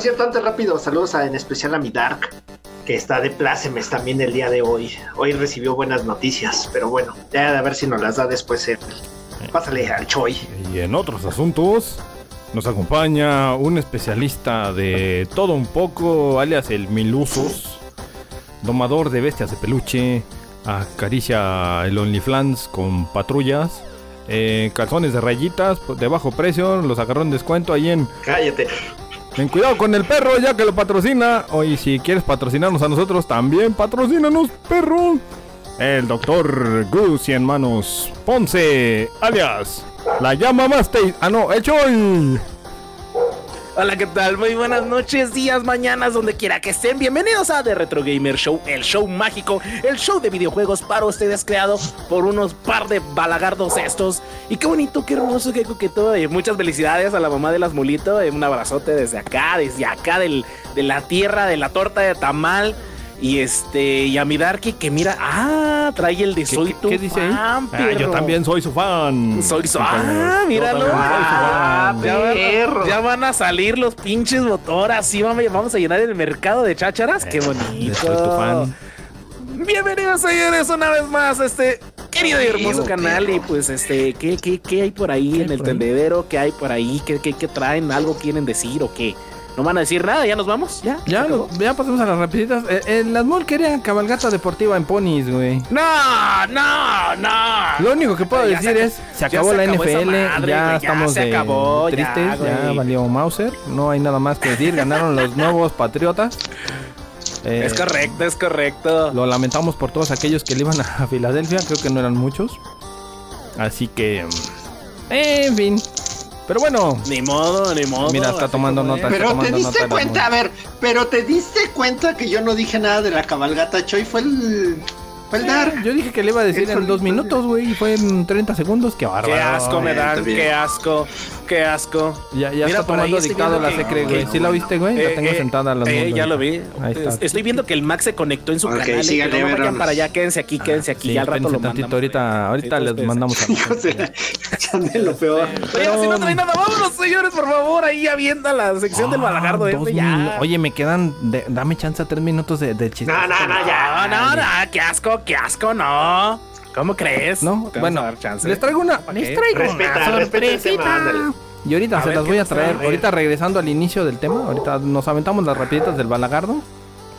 Por cierto, antes rápido, saludos a, en especial a mi Dark, que está de plácemes también el día de hoy. Hoy recibió buenas noticias, pero bueno, ya a ver si nos las da después él. Pásale al Choi. Y en otros asuntos, nos acompaña un especialista de todo un poco, alias el Milusos, domador de bestias de peluche, acaricia el OnlyFans con patrullas, eh, calzones de rayitas de bajo precio, los agarró en descuento ahí en Cállate. Ten cuidado con el perro ya que lo patrocina. Oye, si quieres patrocinarnos a nosotros, también patrocínanos, perro. El doctor Gus y manos Ponce, alias la llama Mastey. Ah, no, el Choy. Hola, ¿qué tal? Muy buenas noches, días, mañanas, donde quiera que estén. Bienvenidos a The Retro Gamer Show, el show mágico, el show de videojuegos para ustedes creado por unos par de balagardos estos. Y qué bonito, qué hermoso, qué coqueto. Y muchas felicidades a la mamá de las mulito. Un abrazote desde acá, desde acá del, de la tierra, de la torta de tamal. Y este, y a mi Darky que mira, ah, trae el de ¿Qué- Soy qué- tu qué dice ahí? fan, Ah, yo también soy su fan. Soy su. Ah, míralo. Ah, ya, van, ya van a salir los pinches motoras. Sí, vamos, vamos a llenar el mercado de chácharas. Qué Eh, bonito. Soy tu fan. Bienvenidos, señores, una vez más a este querido y hermoso canal. Y pues, este, ¿qué, qué, qué hay por ahí ¿Qué en el tendedero? ¿Qué hay por ahí? ¿Qué, qué, qué traen? ¿Algo quieren decir o qué? ¿No van a decir nada? ¿Ya nos vamos? ¿Ya? Ya, no- ya pasamos a las rapiditas. Eh, eh, las mall querían cabalgata deportiva en ponis, güey. No, no, no. Lo único que puedo Ya decir se- es, se ya acabó se la acabó NFL, madre, ya güey, ya estamos se acabó, ya, tristes, ya, güey. valió Mauser, no hay nada más que decir, ganaron los nuevos Patriotas. Eh, Es correcto, es correcto. Lo lamentamos por todos aquellos que le iban a Filadelfia, creo que no eran muchos. Así que, mm, en fin. Pero bueno, Ni modo, ni modo. Mira, está tomando nota. Pero te tomando nota diste cuenta, a ver, pero te diste cuenta que yo no dije nada de la cabalgata Choi, fue el. Fue el Dark. yo dije que le iba a decir Él en dos minutos, güey, y fue en 30 segundos, qué bárbaro. Qué asco me está dan, qué asco, qué asco. Ya, ya Mira, está tomando dictado la secre, güey. ¿Sí la viste, güey? la Eh, tengo eh, sentada a las eh, ya lo vi. Ahí está. Estoy viendo que el Max se conectó en su canal. y no vayan para allá, quédense aquí, quédense aquí. Sí, ya al rato lo tantito, mandamos. ahorita, ahorita Sí, les mandamos a lo peor. Oye, si no trae nada, vámonos, señores, por favor, ahí ya viendo la sección del balagardo. Ah, minu- Oye, me quedan. de- dame chance a tres minutos de, de chiste. No, no, no, ya. No, no, no, qué asco, qué asco, no. ¿Cómo crees? No, bueno, a dar chance. les traigo una. ¿Para Les traigo Respeta, una sorpresita. Y ahorita A se las ¿qué voy a traer. A. Ahorita regresando al inicio del tema. Ahorita nos aventamos las rapiditas del balagardo.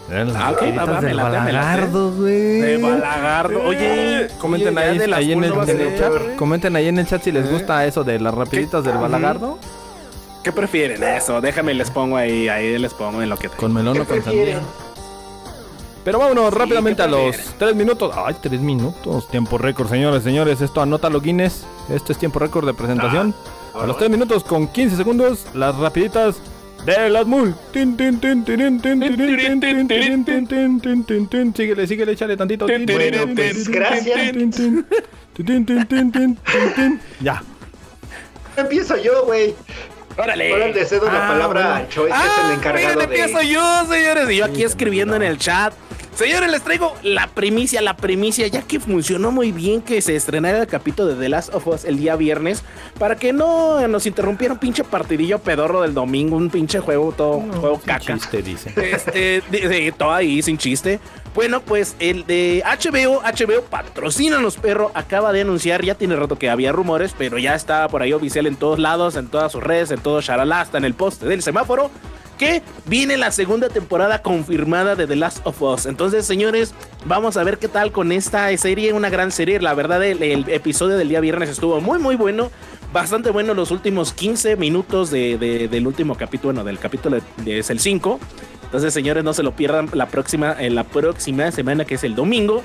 Las Ah, ok, rapiditas va, va, del balagardo, güey. De balagardo. Oye, Comenten ahí, ahí en, el, en el chat. Comenten ahí en el chat si les gusta eso de las rapiditas del balagardo. ¿Qué prefieren eso? Déjame les pongo ahí, ahí les pongo en lo que te... Con melón o con prefieren? sandía. Pero vámonos sí, rápidamente a los tres minutos. Ay, tres minutos. Tiempo récord, señores, señores. Esto anota los Guinness. Esto es tiempo récord de presentación. Ah, a los tres minutos con 15 segundos, las rapiditas de las mul. Síguele, síguele, échale tantito. Bueno, pues, gracias. Ya. Empiezo yo, güey. ¡Órale! Ahora le cedo la Ah, palabra bueno. a Choi, que es el Ah, encargado empiezo de. yo, señores. Y yo aquí escribiendo en el chat. Señores, les traigo la primicia, la primicia, ya que funcionó muy bien que se estrenara el capítulo de The Last of Us el día viernes, para que no nos interrumpiera un pinche partidillo pedorro del domingo, un pinche juego todo, juego caca. Chiste, dice. Este, de, de- todo ahí sin chiste. Bueno, pues el de HBO, HBO patrocínanos, perro, acaba de anunciar, ya tiene rato que había rumores, pero ya está por ahí oficial en todos lados, en todas sus redes, en todo Sharala, hasta en el poste del semáforo, que viene la segunda temporada confirmada de The Last of Us. Entonces, señores, vamos a ver qué tal con esta serie, una gran serie. La verdad, el, el episodio del día viernes estuvo muy, muy bueno. Bastante bueno los últimos 15 minutos de- de- del último capítulo, bueno, del capítulo de- de- es el 5. Entonces, señores, no se lo pierdan la próxima, en la próxima semana, que es el domingo.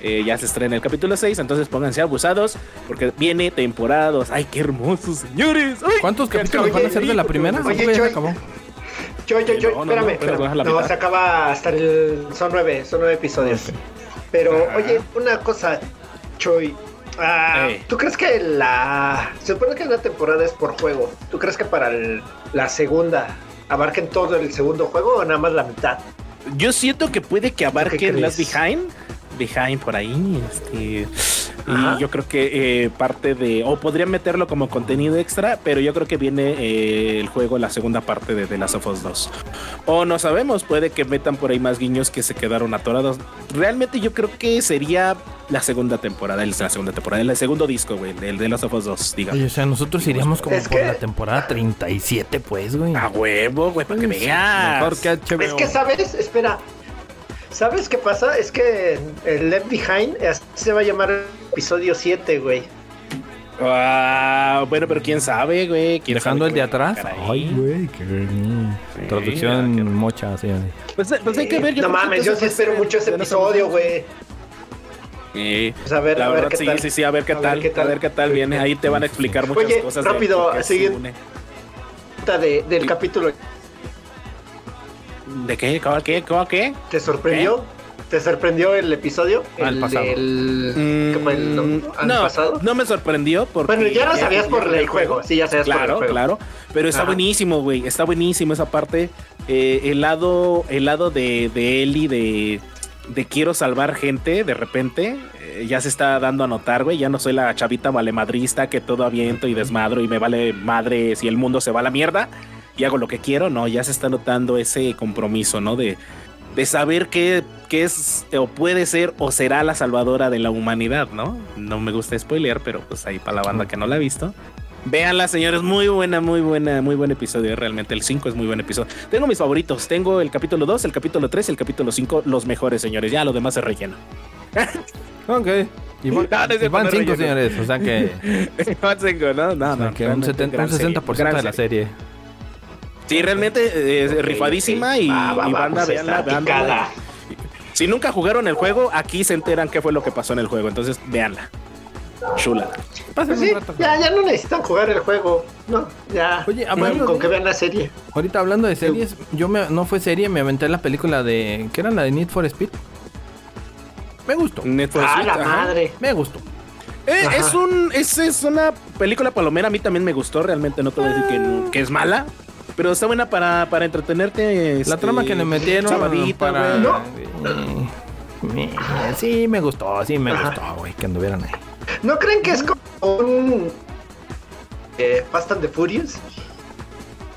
Eh, ya se estrena el capítulo 6, entonces pónganse abusados porque viene temporada 2. ¡Ay, qué hermosos, señores! ¡Ay! ¿Cuántos capítulos van a ser de la primera? Oye, ¿O ya se Choy. acabó? Yo, yo, yo, No, no, espérame, no, espérame. No, se acaba hasta el. Son nueve, son nueve episodios. Pero, oye, una cosa, Choy. ah. ¿Tú crees que la. Se supone que la temporada es por juego. ¿Tú crees que para el- la segunda abarquen todo el segundo juego o nada más la mitad? Yo siento que puede que ¿Qué abarquen las behind. Behind por ahí. Este, Ajá. y yo creo que eh, parte de. O podrían meterlo como contenido extra, pero yo creo que viene eh, el juego, la segunda parte de The Last of Us 2. O no sabemos, puede que metan por ahí más guiños que se quedaron atorados. Realmente yo creo que sería la segunda temporada, el- la segunda temporada, el segundo disco, güey, el de The Last of Us 2, digamos. Oye, o sea, nosotros iríamos como Es por que- la temporada 37, pues, güey. A huevo, güey, para que veas. Mejor que HBO. Es que, ¿sabes? Espera. ¿Sabes qué pasa? Es que el Left Behind así se va a llamar episodio 7, güey. Ah, bueno, pero quién sabe, güey. ¿Quién Dejando sabe el de atrás. sacar ahí? Ay, güey, qué bien. Sí, Traducción qué- mocha, sí. Pues, pues hay que ver. no creo que mames, yo sí espero mucho ese de episodio, güey. Sí. Pues a ver, La a ver verdad, qué sí, tal. sí, sí, a ver qué A ver tal, qué tal. a ver qué tal viene. Ahí te van a explicar muchas Oye, cosas. de rápido, siguiente. une. De, del capítulo. ¿De qué? ¿Cómo qué? ¿Cómo qué? ¿Te sorprendió? ¿Te sorprendió el episodio? Ah, el pasado. del- ¿qué fue el, Mm, año no, pasado? no me sorprendió porque Bueno, ya lo sabías por el juego. Sí, ya sabías por el Claro, juego. claro. Pero está Ajá. buenísimo, güey. Está buenísimo esa parte. Eh, el lado, el lado de, de Ellie de, de quiero salvar gente de repente. eh, ya se está dando a notar, güey. Ya no soy la chavita valemadrista que todo aviento y desmadro y me vale madre si el mundo se va a la mierda y hago lo que quiero. No, ya se está notando ese compromiso, ¿no? De, de saber qué, qué es o puede ser o será la salvadora de la humanidad, ¿no? No me gusta spoilear, pero pues ahí para la banda que no la ha visto. Véanla, señores, muy buena, muy buena, muy buen episodio. Realmente el 5 es muy buen episodio. Tengo mis favoritos. Tengo el capítulo 2, el capítulo 3 y el capítulo 5, los mejores, señores. Ya lo demás es relleno. Ok. Y van, No, y van poner cinco, relleno. señores. O sea que, No tengo, no, no, o sea no, que un, realmente 70, gran un 60% serie, gran de la serie. serie. Sí, realmente eh, es rifadísima y, Va, va, y va, banda, pues veanla, está veanla. Si nunca jugaron el juego, aquí se enteran qué fue lo que pasó en el juego. Entonces, véanla. Chula. Pues sí, ya, ya no necesitan jugar el juego. No, ya. Oye, hablando con que vean la serie. Ahorita hablando de series, yo me, no fue serie, me aventé la película de. ¿Qué era la de Need for Speed? Me gustó. Need for Ah, Speed, la ajá. madre. Me gustó. Eh, es un es, es una película palomera, a mí también me gustó, realmente no te voy a decir que es mala, pero está buena para, para entretenerte. La este, trama que le metieron sabadito, para. güey. No. Sí, me gustó, sí, me Ajá. gustó, güey, que anduvieran ahí. ¿No creen que es como un. Eh, Fast and the Furious?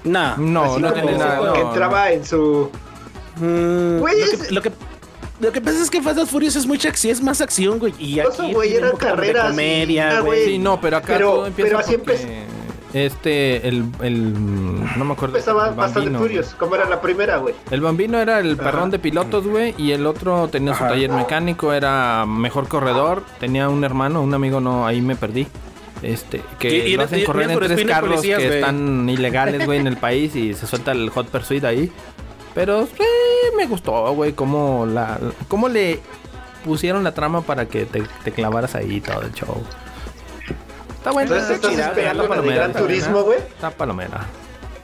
Nah. No, no tiene nada. que no, entraba en su. Mm, Güey, lo, es- que, lo, que, lo que pasa es que Fast and Furious es muy sexy, es más acción, güey. Y aquí güey, de carreras comedia, güey. Sí, no, pero acá Pero- todo empieza pero así porque Este, el, el. No me acuerdo. The Bambino, Furious, como era la primera, güey. El bambino era el Ajá. perrón de pilotos, güey, y el otro tenía su taller mecánico, era mejor corredor, tenía un hermano, un amigo, no, ahí me perdí. Este, que Y- y- lo hacen y- correr y- en tres carros policías, que están ilegales, güey, en el país y se suelta el Hot Pursuit ahí. Pero sí, me gustó, güey, cómo la, cómo le pusieron la trama para que te, te clavaras ahí todo el show. Está bueno. Entonces estás chida, esperando de palomera, Gran. Turismo, güey. Está palomera.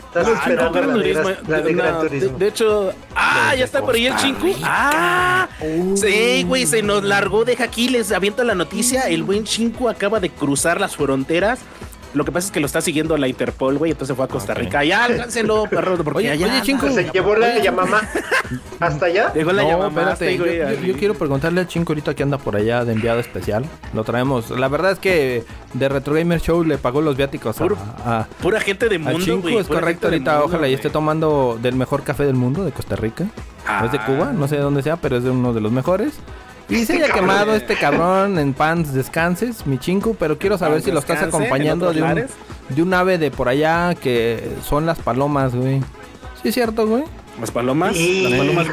Estás Ah, no, esperando Gran la de, la de no, Gran de- Turismo. De, hecho, ah, ya está por ahí el chinku. Ah, sí, güey, se nos largó. Deja aquí, les aviento la noticia. El buen chinku acaba de cruzar las fronteras Lo que pasa es que lo está siguiendo la Interpol, güey. Entonces fue a Costa. Rica. Ya, alcáncelo, perro. Porque Oye, allá oye, Chinco. Se llevó la llamamá hasta allá. Llegó la no, llamada, espérate, yo, yo- yo quiero preguntarle al Chinco ahorita que anda por allá de enviado especial. Lo traemos. La verdad es que de Retro Gamer Show le pagó los viáticos a, Puro- a- Pura gente de mundo, Chinco. güey. Es correcto, ahorita mundo, ojalá y esté tomando del mejor café del mundo de Costa Rica. No es de Cuba, no sé de dónde sea, pero es de uno de los mejores. Y se haya quemado este cabrón en pants descanses, mi chinco, pero quiero saber si lo estás acompañando de un, de un ave de por allá que son las palomas, güey. ¿Sí es cierto, güey? Las palomas, Sí, las palomas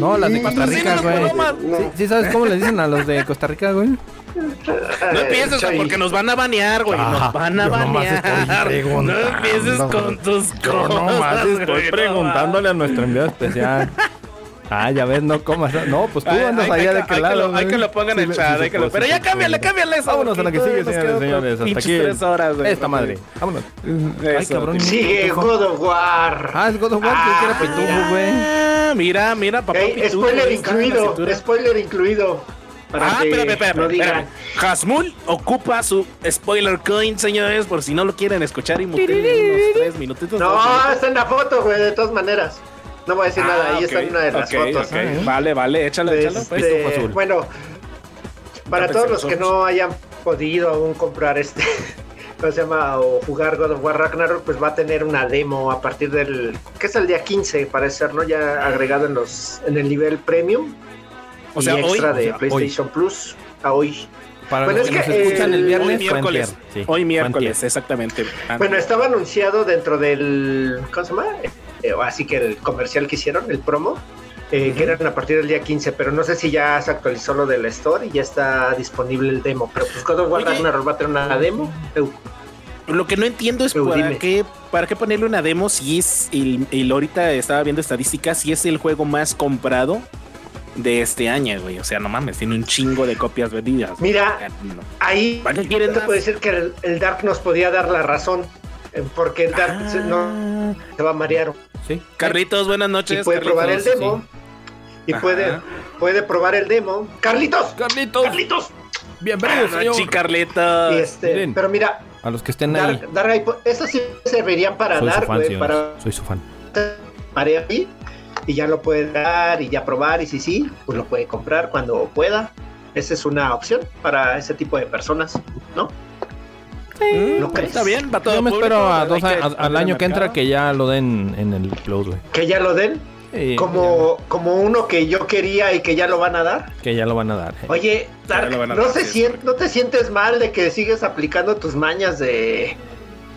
No, las de Costa Rica, las güey. palomas. ¿Sí, sí sabes cómo le dicen a los de Costa Rica, güey? No empieces, Soy- porque nos van a banear, güey. Ah, Nos van a yo nomás banear. No empieces con tus Yo cosas. nomás güey, estoy no preguntándole a nuestro enviado especial. Ah, ya ves, no comas. No, pues tú andas allá de que- qué hay que lado. lo- Hay güey. que lo pongan en chat, sí, hay que lo- sí, Pero ya cámbiale, cámbiale eso. Vámonos a la que sigue, señores señores. Hasta aquí. tres horas, güey. Esta madre. Vámonos. Ay, cabrón. Sigue God of War. Ah, es God of War, que era pitufo, güey. Ah, mira, mira, papá. Spoiler incluido. Spoiler incluido. Para Ah, espérame, espérame, no digan. espérame. Hasmul ocupa su spoiler coin, señores, por si no lo quieren escuchar y muteen unos tres minutitos. No, está en la foto, güey, de todas maneras. No voy a decir Ah, nada, ahí ok, está una de las fotos. Vale, vale, échalo, échalo. Este, pues. Bueno, para todos los que no hayan podido aún comprar este, ¿cómo se llama? O jugar God of War Ragnarok, pues va a tener una demo a partir del, que es el día 15, parece ser, ¿no? Ya agregado en los, en el nivel premium. O sea, y hoy, extra o de sea, PlayStation Plus a hoy. Para Bueno, los es que nos que, escuchan eh, el viernes, hoy fue miércoles. sí, hoy miércoles, exactamente. Bueno, estaba anunciado dentro del, ¿cómo se llama? Eh, así que el comercial que hicieron, el promo, eh, que eran a partir del día 15, pero no sé si ya se actualizó lo del store y ya está disponible el demo. Pero pues God of War. Ragnarok va a tener una demo. Eu, Lo que no entiendo es para dime. qué, para qué ponerle una demo si es el, el ahorita estaba viendo estadísticas, si es el juego más comprado de este año, güey. O sea, no mames, tiene un chingo de copias vendidas. Mira, No. ahí puedo decir que el, el Dark nos podía dar la razón, porque el Dark se- no Ah. se va a marear Sí. Carlitos, buenas y noches. puede probar el demo. Y Ajá. puede, puede probar el demo. ¡Carlitos! Carlitos, ¡Carlitos! bienvenido, Ah, señor. sí, Carlitos. Y este, miren. pero mira, A los que estén ahí. Dark, Dark, ahí, eso sí servirían para Soy su dar, güey, para Soy su fan. marear ahí, y ya lo puede dar y ya probar y si sí, pues lo puede comprar cuando pueda. Esa es una opción para ese tipo de personas, ¿no? Mm, ¿Lo crees? Está bien, va todo Yo me público, espero a dos a- a- al año que entra que ya lo den en el Plus, güey. Que ya lo den, Sí, como, como uno que yo quería y que ya lo van a dar. que ya lo van a dar. eh. Oye, Dark, ¿no, dar, se sí, sien- ¿no te sientes mal de que sigues aplicando tus mañas de,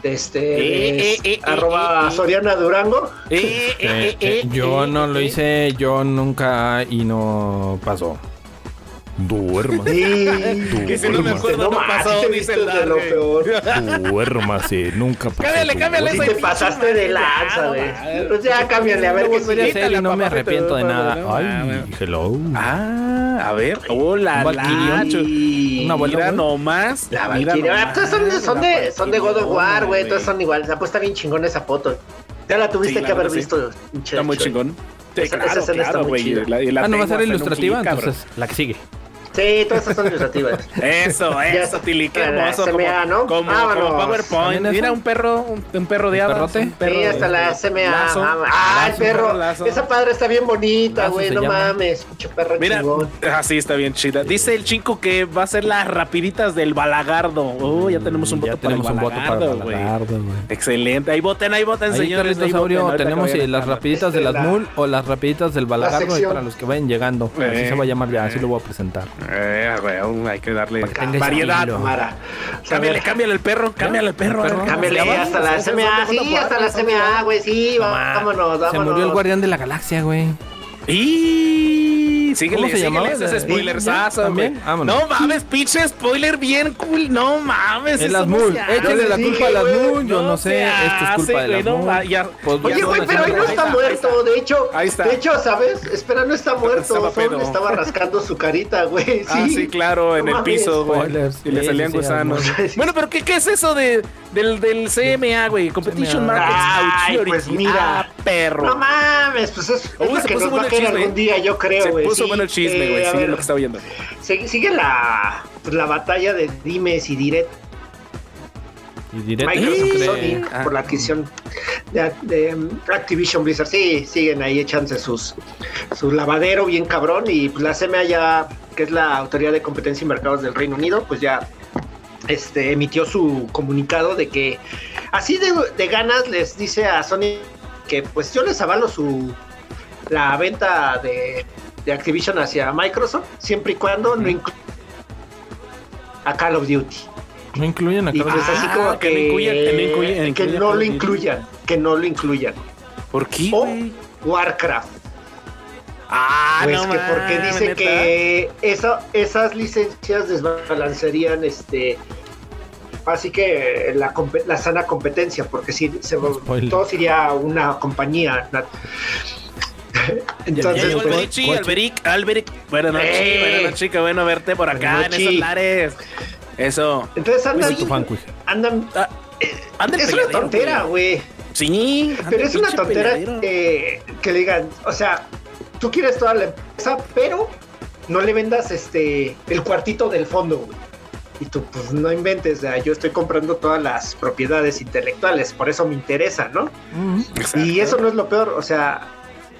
de este Eh, eh, eh, arroba eh, eh. Soriana Durango? Eh, eh, Eh, eh, eh, eh, yo no lo hice, yo nunca y no pasó. Duerma. Sí. Que si no me acuerdo, no más, pasó, sí te dice el viste de lo peor. Duérmase, nunca pasó. Cámbiale, cámbiale esa te pasaste de lanza, güey. Pues ya cámbiale, a ver qué sigue. hacer y no me arrepiento de nada. Ay, hello. Ah, a ver. Hola, la Una güey. nomás. La Valkyria. Ah, todas son de, son de, la son de God of War, güey. Todas son iguales. Pues está bien chingón esa foto. Ya la tuviste que haber visto. Está muy chingón. Sí, claro, claro, muy güey. chida. La- y la Ah, no va a ser ilustrativa, entonces la que sigue. Sí, todas esas son ilustrativas. Eso, eso, Tili, qué La hermoso. Como, CMA, ¿no? como, como PowerPoint. Mira, un perro, un, un perro de ¿Un hadas. un perro Sí, hasta de- la CMA. Lazo. ah, el Lazo, perro. lazo. Esa padre está bien bonita, güey. No llama. mames. Pinche perro Mira, chingón. así está bien chida. Dice el chico que va a ser las rapiditas del balagardo. Oh, ya tenemos un Ya voto para el tenemos un voto para balagardo, güey. Balagardo, güey. Excelente. Ahí voten, ahí voten, Ahí, señores. Ahí voten, tenemos eh, las rapiditas de Este, las la- mul o las rapiditas del balagardo para los que vayan llegando. Así Eh, se va a llamar ya, así lo voy a presentar. Eh, güey, hay que darle variedad. estilo. Mara. Cámbiale, cámbiale el perro, cámbiale el perro. ¿El perro? Cámbiale hasta la ¿Ese CMA. es el Sí, hasta la CMA, güey. Sí, No, vámonos, vámonos. Se murió el guardián de la galaxia, güey. Y síguele, ¿Cómo se llamaba? ese. Vámonos. No mames, pinche spoiler bien cool. No mames. Es eso las no mul. se hace. Échenle la culpa a las güey, mul. Yo no, sé. Esto es culpa de güey, las no, mul. va, ya- Pues, Oye, güey, pero ahí no está muerto. De hecho, Ahí está. de hecho, ¿sabes? Espera, no está muerto. Estaba Solo estaba rascando su carita, güey. Sí, Ah, sí, claro, en el piso, güey. Y le Sí, salían sí, sí, gusanos. sí. Bueno, pero ¿qué, ¿qué es eso de, del, del CMA, güey? Competition Authority. pues mira. Ah, perro. No mames, pues es, es Uy, lo se que puso nos va a el algún día, yo creo, Se güey. Puso sí. bueno el chisme, güey. a sigue ver, lo que estaba viendo. sigue, sigue la, pues, la batalla de dimes y diretes Y Microsoft y Sony Ah. por la adquisición de, de, Activision Blizzard. Sí, siguen ahí echándose sus su lavadero bien cabrón y pues la CMA ya, que es la Autoridad de Competencia y Mercados del Reino Unido, pues ya este, emitió su comunicado de que así de, de ganas les dice a Sony que pues yo les avalo su la venta de, de Activision hacia Microsoft siempre y cuando no incluya a Call of Duty. No incluyen a Call of pues Duty. así Ah, como que que, no incluyan- que incluyan- que incluyan no lo incluyan, que no lo incluyan. ¿Por qué, O? Warcraft. Ah, Pues no que porque dice ¿neta? que eso, esas licencias desbalancearían este así que la, la sana competencia, porque si se, todo sería una compañía. Na- Ya Entonces, llegó pues, Alberic, ¿cuál- Alberic, Alberic. Buenas noches, ¡Eh! buenas noches, chica. Bueno verte por acá en esos lares. Eso. entonces Soy andan, tu fan, cuija. andan Ah, anda el es una tontera, güey. Sí, Pero es una tontera peleadero. que, que le digan, o sea, tú quieres toda la empresa, pero no le vendas este el cuartito del fondo, güey. Y tú, pues no inventes, o sea, yo estoy comprando todas las propiedades intelectuales, por eso me interesa, ¿no? Mm. Exacto. Y eso no es lo peor, o sea,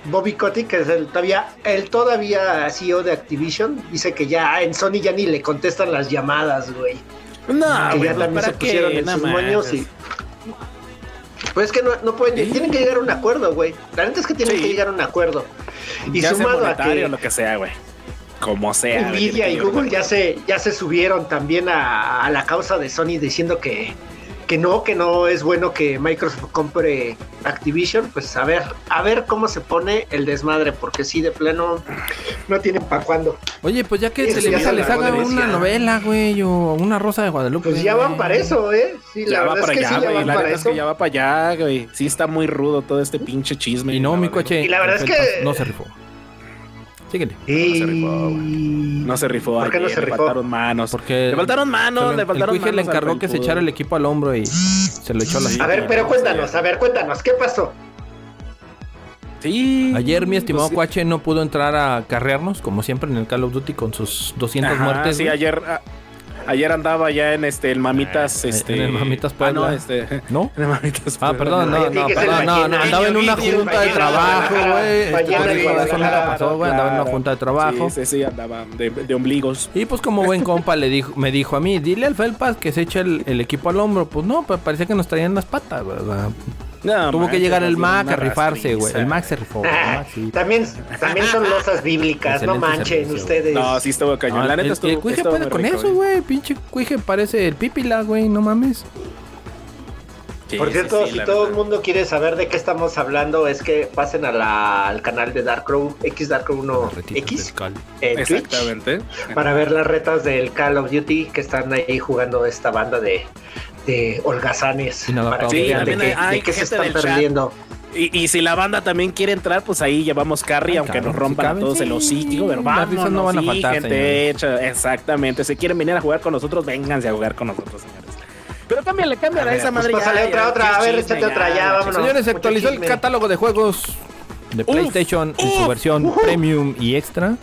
Bobby Kotick, que es el todavía, el todavía CEO de Activision, dice que ya en Sony ya ni le contestan las llamadas, güey. No, que güey, ya también se ¿para pusieron qué? en sus moños y. Pues es que no, no pueden, Sí. tienen que llegar a un acuerdo, güey. La neta es que tienen Sí. que llegar a un acuerdo. Y Ya sea sumado a monetario que lo que sea, güey. Como sea. Nvidia y Google ya se, ya se subieron también a, a la causa de Sony diciendo que, que no, que no es bueno que Microsoft compre Activision. Pues a ver, a ver cómo se pone el desmadre, porque sí, de plano no tienen para cuándo. Oye, pues ya que se ya les, se les haga una novela, güey, o una Rosa de Guadalupe. Pues ya van güey. para eso, ¿eh? Sí, Ya la va verdad para es que allá, sí, ya güey. van La para es eso. que ya va para allá, güey. Sí está muy rudo todo este pinche chisme. Y no, mi coche. Y la verdad es que- No se rifó. Síguele. Y... se rifó, No se rifó. ¿Por qué no se Le faltaron manos. Porque. Le faltaron manos, le faltaron El le manos al encargó que se echara el equipo al hombro y se lo echó a la Sí. A ver, pero cuéntanos, a ver, cuéntanos, ¿qué pasó? Sí. Ayer mi estimado Pues sí. Cuache no pudo entrar a carrearnos, como siempre en el Call of Duty, con sus 200 Ajá, muertes. Sí, güey. ayer. Ah, Ayer andaba ya en este el Mamitas, Ah, este. en el Mamitas Ah, no, Puebla. este. ¿No? En el Mamitas Ah, Puebla. perdón, no, no, perdón, no, no, andaba en una junta de trabajo, güey. Este, güey, andaba en una junta de trabajo. Sí, sí, andaba de, de ombligos. Y pues como buen compa le dijo, me dijo a mí, dile al Felpas que se eche el, el equipo al hombro. Pues no, pues parecía que nos traían las patas, güey. No, Tuvo que llegar el Mac a rifarse, güey. El Mac se rifó, güey, el Ah, Mac sí. también, también son losas bíblicas, no manchen servicio. ustedes. No, sí estuvo cañón. No, la neta el, estuvo. el cuije estuvo puede con rico, eso, güey. Pinche cuije parece el pípila, güey. No mames. Sí, Por cierto, sí, si todo el mundo quiere saber de qué estamos hablando, es que pasen a la- al canal de Darkrow, X Darkrow 1 Retitas X, en Twitch, Exactamente. para ver las retas del Call of Duty que están ahí jugando esta banda de, de holgazanes. Inadaptados. Para que Sí, vean de también qué, hay de qué se están perdiendo. Y, y si la banda también quiere entrar, pues ahí llevamos carry, Ay, aunque nos rompan si todos el sí. hocico, pero vamos, no van a faltar, gente hecha. Exactamente. Si quieren venir a jugar con nosotros, vénganse a jugar con nosotros, señores. Pero cámbiale, cámbiale a, esa pues madre. ya, pásale ya, otra, otra, a ver, échate otra, ya, vámonos. Señores, se actualizó el catálogo de juegos de PlayStation en su versión Premium y Extra.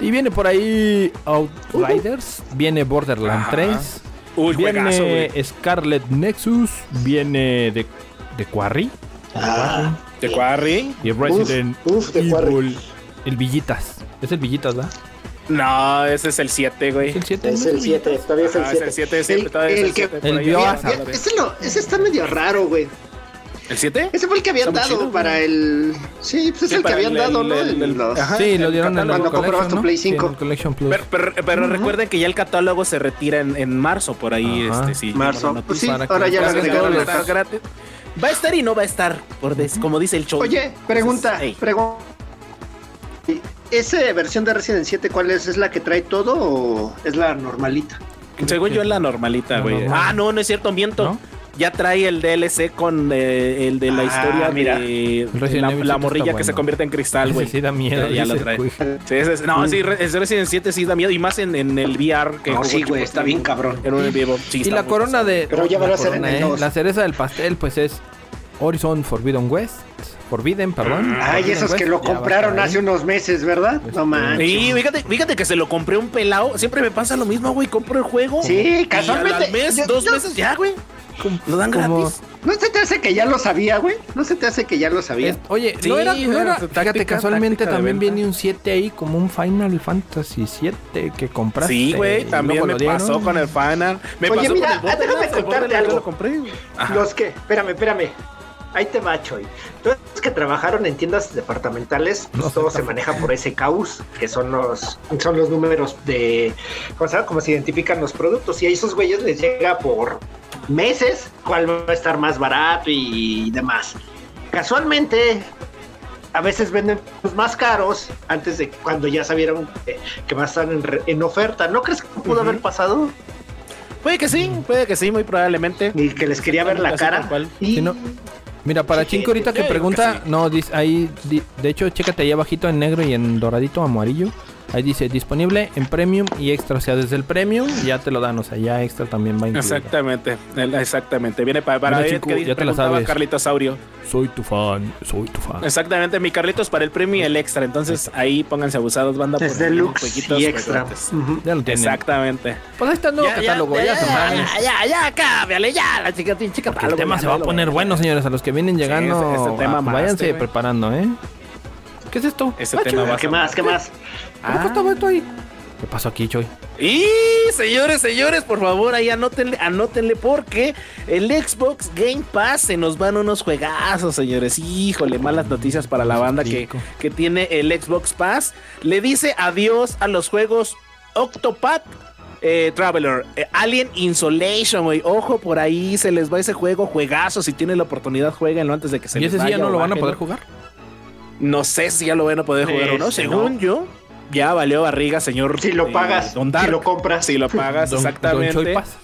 Y viene por ahí Outriders, viene Borderlands Ajá. 3, Uy, juegazo, viene güey. Scarlet Nexus, viene de, de Quarry Ah, De Quarry. y Resident uf, de Evil. Quarry. El Villitas. Es el Villitas, ¿verdad? No, ese es el 7, güey. Es el 7. es el 7, todavía es el Ah, es 7. el 7, siempre, todavía es el 7. el lo- ese está medio raro, güey. ¿El 7? Ese fue el que habían Está dado chido, para güey. el. Sí, pues es Sí, el que habían el- dado, el- ¿no? el- los- ajá. Sí, lo dieron en el Cuando comprabas tu ¿no? Play Sí, en 5. el Collection Plus. Pero, pero- pero recuerden que ya el catálogo se retira en, en marzo, por ahí, este, sí. Marzo. Pues sí, ahora ya lo agregaron. estar gratis. Va a estar y no va a estar, por des- como dice el show. Oye, pregunta, pregunta. ¿Esa versión de Resident 7 cuál es? ¿Es la que trae todo o es la normalita? Según yo es la normalita, güey. Ah, no, no es cierto, miento. Ya trae el DLC con eh, el de la Ah, historia mira. de Resident la, Evil la 7 morrilla que se convierte en cristal, güey. sí da miedo. Ya, ya lo trae. Sí, es- no, sí, re- ese Resident 7 sí da miedo y más en, en el VR que No, sí, güey, está bien cabrón. En un vivo. Sí, Y la corona pasado. de. Pero ya la van a ser en corona, el ¿eh? dos. La cereza del pastel, pues es Horizon Forbidden West. Forbidden, perdón. Ay, Forbidden esos que West, lo compraron hace unos meses, ¿verdad? Este, No manches. Sí, fíjate, fíjate que se lo compré un pelado. Siempre me pasa lo mismo, güey. Compro el juego. Sí, y casualmente, Al mes, yo- dos yo- meses ya, güey. Lo dan como- gratis. ¿No se te hace que ya lo sabía, güey? ¿No se te hace que ya lo sabía? Es- oye, Sí, no era, no era- fíjate, casualmente también viene un 7 ahí, como un Final Fantasy 7 que compraste. Sí, güey, también me pasó con el Final. Me Oye, pasó mira, con el ah, déjame contarte algo. lo compré. Los que, espérame, espérame. Ahí te va, Choy. Todos los que trabajaron en tiendas departamentales, pues No todo se maneja por ese caos, que son los, son los números de, ¿cómo se? Cómo se identifican los productos. Y a esos güeyes les llega por meses cuál va a estar más barato y demás. Casualmente, a veces venden los más caros antes de cuando ya sabieron que, que va a estar en, re- en oferta. ¿No crees que pudo haber pasado? Puede que sí, puede que sí, muy probablemente. Y que les quería ver la cara. Y Sí, no. Mira, para Sí, Chinco ahorita yo que pregunta, no, dice ahí, di- de hecho, chécate ahí abajito en negro y en doradito amarillo. Ahí dice disponible en premium y extra. O sea, desde el premium ya te lo dan, o sea, ya extra también va incluido. Exactamente, el- exactamente. Viene para, para Mira, ver chico, dice, ya te la preguntaba sabes. Carlitos Saurio. Soy tu fan, soy tu fan. Exactamente, mi Carlitos para el premio y el extra. Entonces ahí pónganse abusados, banda. Es porque deluxe y extra. Ya lo tienen. Exactamente. Pues ahí está el nuevo catálogo, ya, se saben. ya, ya, ya, cámbiale, ya, la chica, pinche Porque el tema ya, se va a poner bueno, señores. A los que vienen llegando, este- este tema ah, más, váyanse güey. preparando, ¿eh? ¿Qué es esto? Ese Ah, tema va- ¿Qué más? ¿Qué más? ¿Por qué estaba esto ahí? ¿Qué pasó aquí, Choy? Y señores, señores, por favor, ahí anótenle, anótenle porque el Xbox Game Pass se nos van unos juegazos, señores. Híjole, malas noticias para la banda que, que tiene el Xbox Pass. Le dice adiós a los juegos Octopath. eh, Traveler, eh, Alien Insolation, güey. Ojo, por ahí se les va ese juego, juegazo. Si tienen la oportunidad, jueguenlo antes de que se ¿Y les ese sí ya vaya no lo van a poder jugar? No sé si ya lo van a poder jugar o no. Según no. yo, ya valió barriga, señor. Si lo eh, pagas, Don si Dark. lo compras. Si lo pagas, Don- Don exactamente. Choy Paz.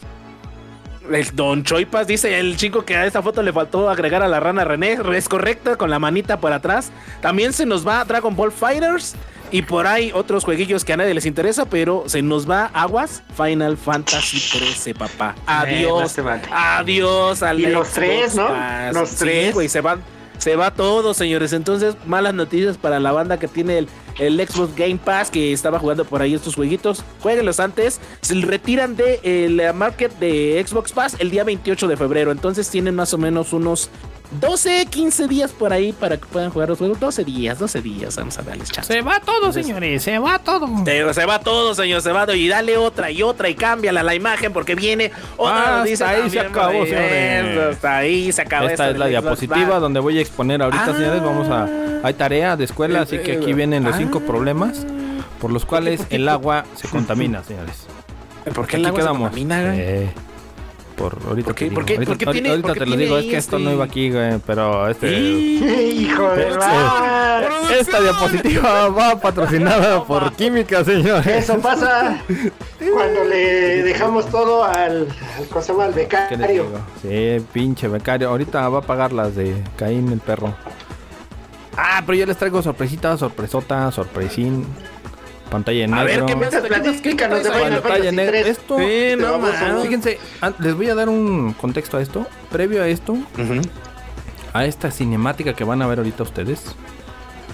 El Don Choipas dice el chico que a esta foto le faltó agregar a la rana René. Es correcto, con la manita por atrás. También se nos va Dragon Ball Fighters. Y por ahí otros jueguillos que a nadie les interesa, pero se nos va Aguas Final Fantasy 13, papá. Eh, Adiós. no se vale. Adiós al Y los Xbox tres, ¿no? Los Sí, tres. güey, se van. Se va todo, señores. Entonces, malas noticias para la banda que tiene el, el Xbox Game Pass, que estaba jugando por ahí estos jueguitos. Jueguenlos antes. Se retiran de eh, la market de Xbox Pass el día 28 de febrero. Entonces, tienen más o menos unos 12, 15 días por ahí para que puedan jugar los juegos. 12 días, 12 días. Vamos a darles chance. Se va todo, señores, se va todo. Pero se va todo, señor, se va y dale otra y otra y cámbiala la imagen porque viene otra Hasta ahí se acabó, señores. Hasta ahí se acabó. Esta es la diapositiva donde voy a exponer ahorita, Ah. señores. Vamos a. Hay tarea de escuela, así que aquí vienen los cinco problemas por los cuales el agua se contamina, señores. ¿Por qué el agua se quedamos. contamina, güey? Eh, por ahorita ¿Por qué? te digo. ¿Por qué? Ahorita, ¿Por qué ahorita- tiene- ahorita por qué te lo digo, es que esto este- no iba aquí, güey, pero este. Hijo de la- Esta diapositiva va patrocinada por Química, señores. Eso pasa cuando le dejamos todo al, al ¿cómo se llama? Al ¿Qué les becario. Sí, pinche becario. Ahorita va a pagar las de Caín el perro. Ah, pero yo les traigo sorpresita, sorpresota, sorpresín. Pantalla en A ver, negro. ¿qué me haces? Platícanos de Pantalla negro. 3. Esto, Sí, no fíjense, an- les voy a dar un contexto a esto. Previo a esto, a esta cinemática que van a ver ahorita ustedes.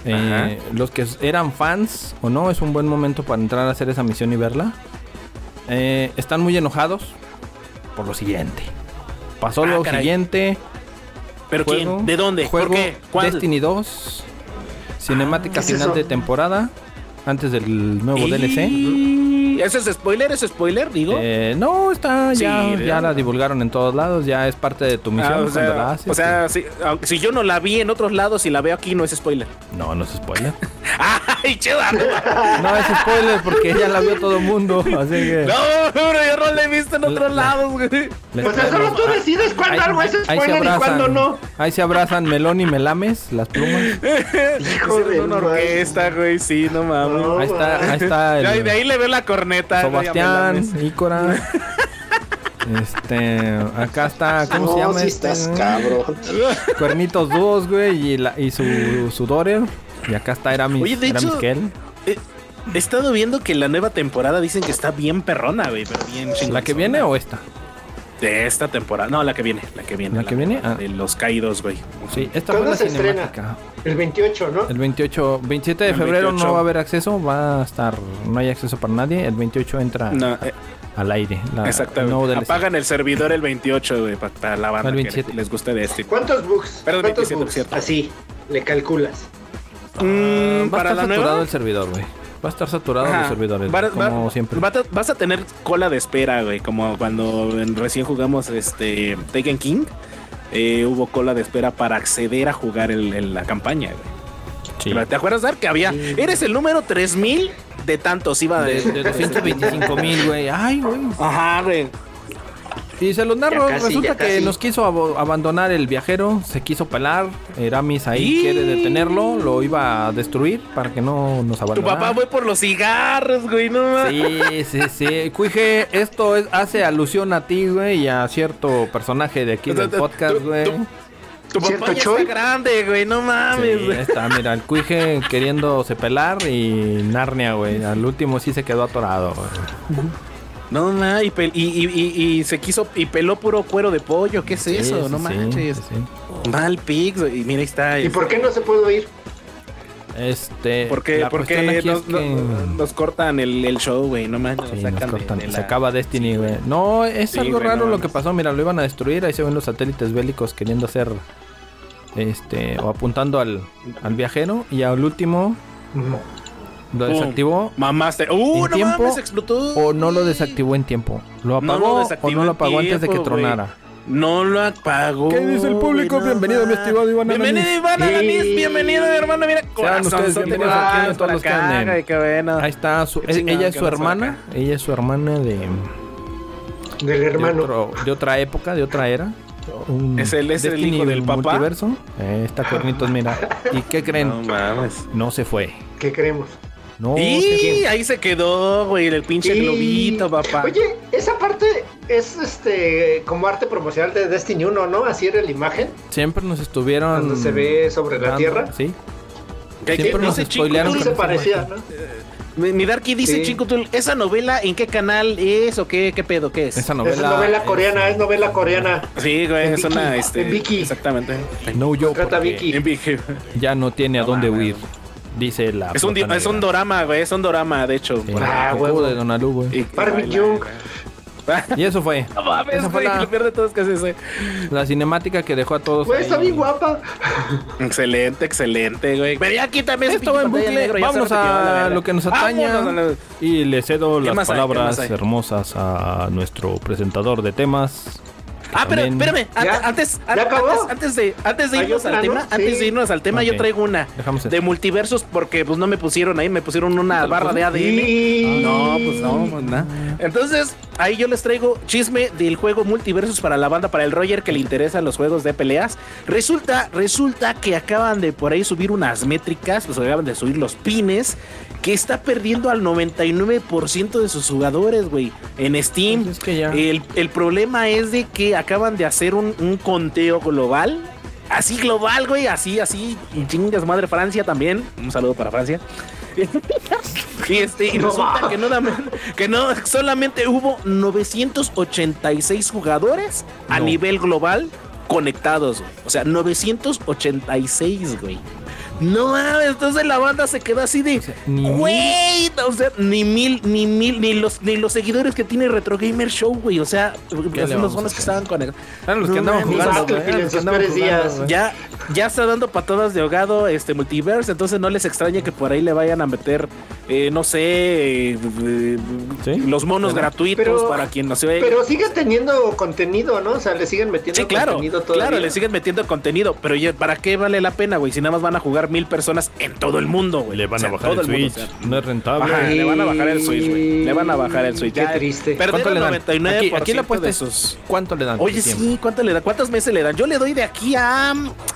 eh, los que eran fans o no, es un buen momento para entrar a hacer esa misión y verla. Eh, están muy enojados por lo siguiente. Pasó Ah, lo caray. siguiente. ¿Pero juego- quién? ¿De dónde? Juego ¿Por qué? ¿Cuál? Destiny 2. Cinemática ¿qué es final eso? de temporada. Antes del nuevo DLC. Y- ¿Eso es spoiler? ¿Es spoiler? Digo. Eh, no, está Sí, ya, ya la divulgaron en todos lados. Ya es parte de tu misión Ah, o cuando la sea, haces. o sea, si, aunque- si yo no la vi en otros lados y la veo aquí, no es spoiler. No, no es spoiler. ¡Ay, cheda! No es spoiler porque ya la vio todo el mundo. Así que. No, pero yo no la he visto en otros La- lados, güey. O sea, solo tú decides cuándo Ahí- algo es spoiler y cuándo no. Ahí se abrazan Melón y Melames, las plumas. Hijo de una orquesta, güey, sí, no mames. No, Ahí está, ahí está De ahí, el de ahí le veo la corneta. Sebastián. Ícora. Este, acá está, ¿cómo no, se llama si este? estás cabrón. Cuernitos 2, güey, y, la- y su, su daughter. Y acá está Oye, de Eramis hecho- Kell. Eh, He estado viendo que la nueva temporada dicen que está bien perrona, güey, pero bien. ¿La que viene o esta? De esta temporada. No, la que viene, la que viene. ¿La que viene? Ah. De los caídos, güey. Sí, esta fue ¿Cuándo la se estrena? cinemática. El 28, ¿no? El 28, 27 de El febrero 28. no va a haber acceso, va a estar, no hay acceso para nadie. El 28 entra No, eh, al aire. La, Exactamente. no DLC. Apagan el servidor el 28, güey, para, para la banda El que 27. les guste de este. ¿Cuántos bugs? Perdón, ¿Cuántos 27, bugs? cierto. Así, le calculas. Mm, Va a para estar la saturado nueva. el servidor, güey. Va a estar saturado Ajá. los servidores, Va- como va- siempre. va- vas a tener cola de espera, güey, como cuando recién jugamos este Taken King. eh, hubo cola de espera para acceder a jugar el- el- la campaña, güey. Sí. ¿Te acuerdas, Dar? Que había. Eres el número 3000 de tantos, iba De, de 225 mil, güey. Ay, güey. Ajá, güey. Y se los narro. Casi, Resulta que casi. nos quiso abandonar el viajero. Se quiso pelar. Eramis ahí Y- quiere detenerlo. Lo iba a destruir para que no nos Tu abandonara. papá fue por los cigarros, güey, no mames. Sí, sí, sí. Cuije, esto es- hace alusión a ti, güey, y a cierto personaje de aquí del Tu- tu- podcast, tu- güey. tu- Tu ¿Cierto, papá ya está grande, güey, no mames, Sí, güey. ahí está, mira, el cuije queriéndose pelar y Narnia, güey. Al último sí se quedó atorado, güey. No, no, y, pel- y, y- y- y se quiso y peló puro cuero de pollo, ¿qué es Sí, eso? sí, no manches. sí, sí. Mal pigs, y mira ahí está. ¿Y por qué no se puede oír? Este. Porque, la porque nos, es que- nos- nos cortan el, el show, güey, no manches. Sí, nos nos sacan de- cortan. de Se la- acaba Destiny, güey. No, es Sí, algo raro no lo que pasó. Mira, lo iban a destruir. Ahí se ven los satélites bélicos queriendo hacer. Este. O apuntando al, al viajero. Y al último. Lo Pum. desactivó. Mamaste. ¡Uh, ¿En no tiempo mames! Explotó. O no lo desactivó en tiempo. ¿Lo No apagó lo o no lo apagó antes de que tronara? No lo apagó. ¿Qué dice el público? no Bienvenido, mi estimado Iván Bienvenido. Iván Ananis. Sí. Bienvenido, mi hermano. Mira, ustedes corazón. bienvenidos aquí a todos los que anden. Qué bueno. Ahí está. su- Qué chingón ella es su hermana. Ella es su hermana de. Del de, hermano. otro- de otra época, de otra era. Un Es el- es el hijo del papá. multiverso. Eh, está cuernitos, mira. ¿Y qué creen? No No, mames. se fue. ¿Qué creemos? No Y ahí se quedó, güey, el pinche Y- globito, papá. Oye, esa parte es este como arte promocional de Destiny 1, ¿no? Así era la imagen, Siempre nos estuvieron. cuando se ve sobre la dando- tierra. Sí. ¿Qué- siempre qué nos Chico? spoilearon se esa parecía. ¿no? Mi, mi Darky dice, Sí. chico, tú, ¿esa novela en qué canal es o qué, qué pedo, qué es? Esa novela. Es novela coreana, es novela coreana. Sí, güey, En es una, este... en Viki. Exactamente. No yo. Trata porque Vicky. En Viki. Ya no tiene a dónde huir. Dice la. Es un, es un dorama, güey, es un dorama, de hecho. Sí, Ah, huevo. de Donalu, güey. Y- Barbie Jung. Y eso fue. No mames, Esa fue güey, la- lo peor de todo es que es ese. La cinemática que dejó a todos. Güey, ahí. está bien guapa. Excelente, excelente, güey. Pero ya aquí también Esto va en bucle. Vámonos a lo que nos ataña. Y le cedo ¿Qué las palabras hay? hermosas a nuestro presentador de temas. Ah, pero espérame, antes, ¿Ya an- acabó? antes, antes de, antes de ¿Hay irnos al tema, antes de irnos al tema, yo traigo una Dejamos de multiversos porque pues no me pusieron ahí, me pusieron una ¿No te lo barra de? ADN. No, pues no, pues nada. Entonces, ahí yo les traigo chisme del juego Multiversus para la banda, para el Roger que le interesan los juegos de peleas. Resulta, resulta que acaban de por ahí subir unas métricas, pues acaban de subir los pines, que está perdiendo al 99% de sus jugadores, güey, en Steam. Pues es que ya. El, el problema es de que acaban de hacer un, un conteo global. Así global, güey, así, así, chingas madre Francia también. Un saludo para Francia. y este, y resulta que no, que no, solamente hubo 986 jugadores a nivel global conectados, güey. O sea, 986, güey. No mames, entonces la banda se quedó así de, güey, o sea, ni mil, ni mil, ni los, ni los seguidores que tiene Retro Gamer Show, güey. O sea, son los que estaban conectados. Eran los No que andaban jugando, güey. Ya, ya está dando patadas de ahogado este multiverse, entonces no les extraña que por ahí le vayan a meter, eh, no sé, eh, ¿Sí? los monos Pero- gratuitos pero- para quien no se ve. Pero sigue teniendo contenido, ¿no? O sea, le siguen metiendo Sí, claro, contenido todavía. claro, le siguen metiendo contenido, pero ya, ¿para qué vale la pena, güey? Si nada más van a jugar mil personas en todo el mundo, güey. Le van O sea, a bajar todo el mundo, Switch. o sea, No es rentable. Ajá, le van a bajar el Switch, güey. Le van a bajar el Switch. Qué Ya, triste. ¿Cuánto le dan? 99% Aquí, aquí la apuesta de es sus... ¿Cuánto le dan? Oye, sí, ¿cuánto le dan? ¿Cuántos meses le dan? Yo le doy de aquí a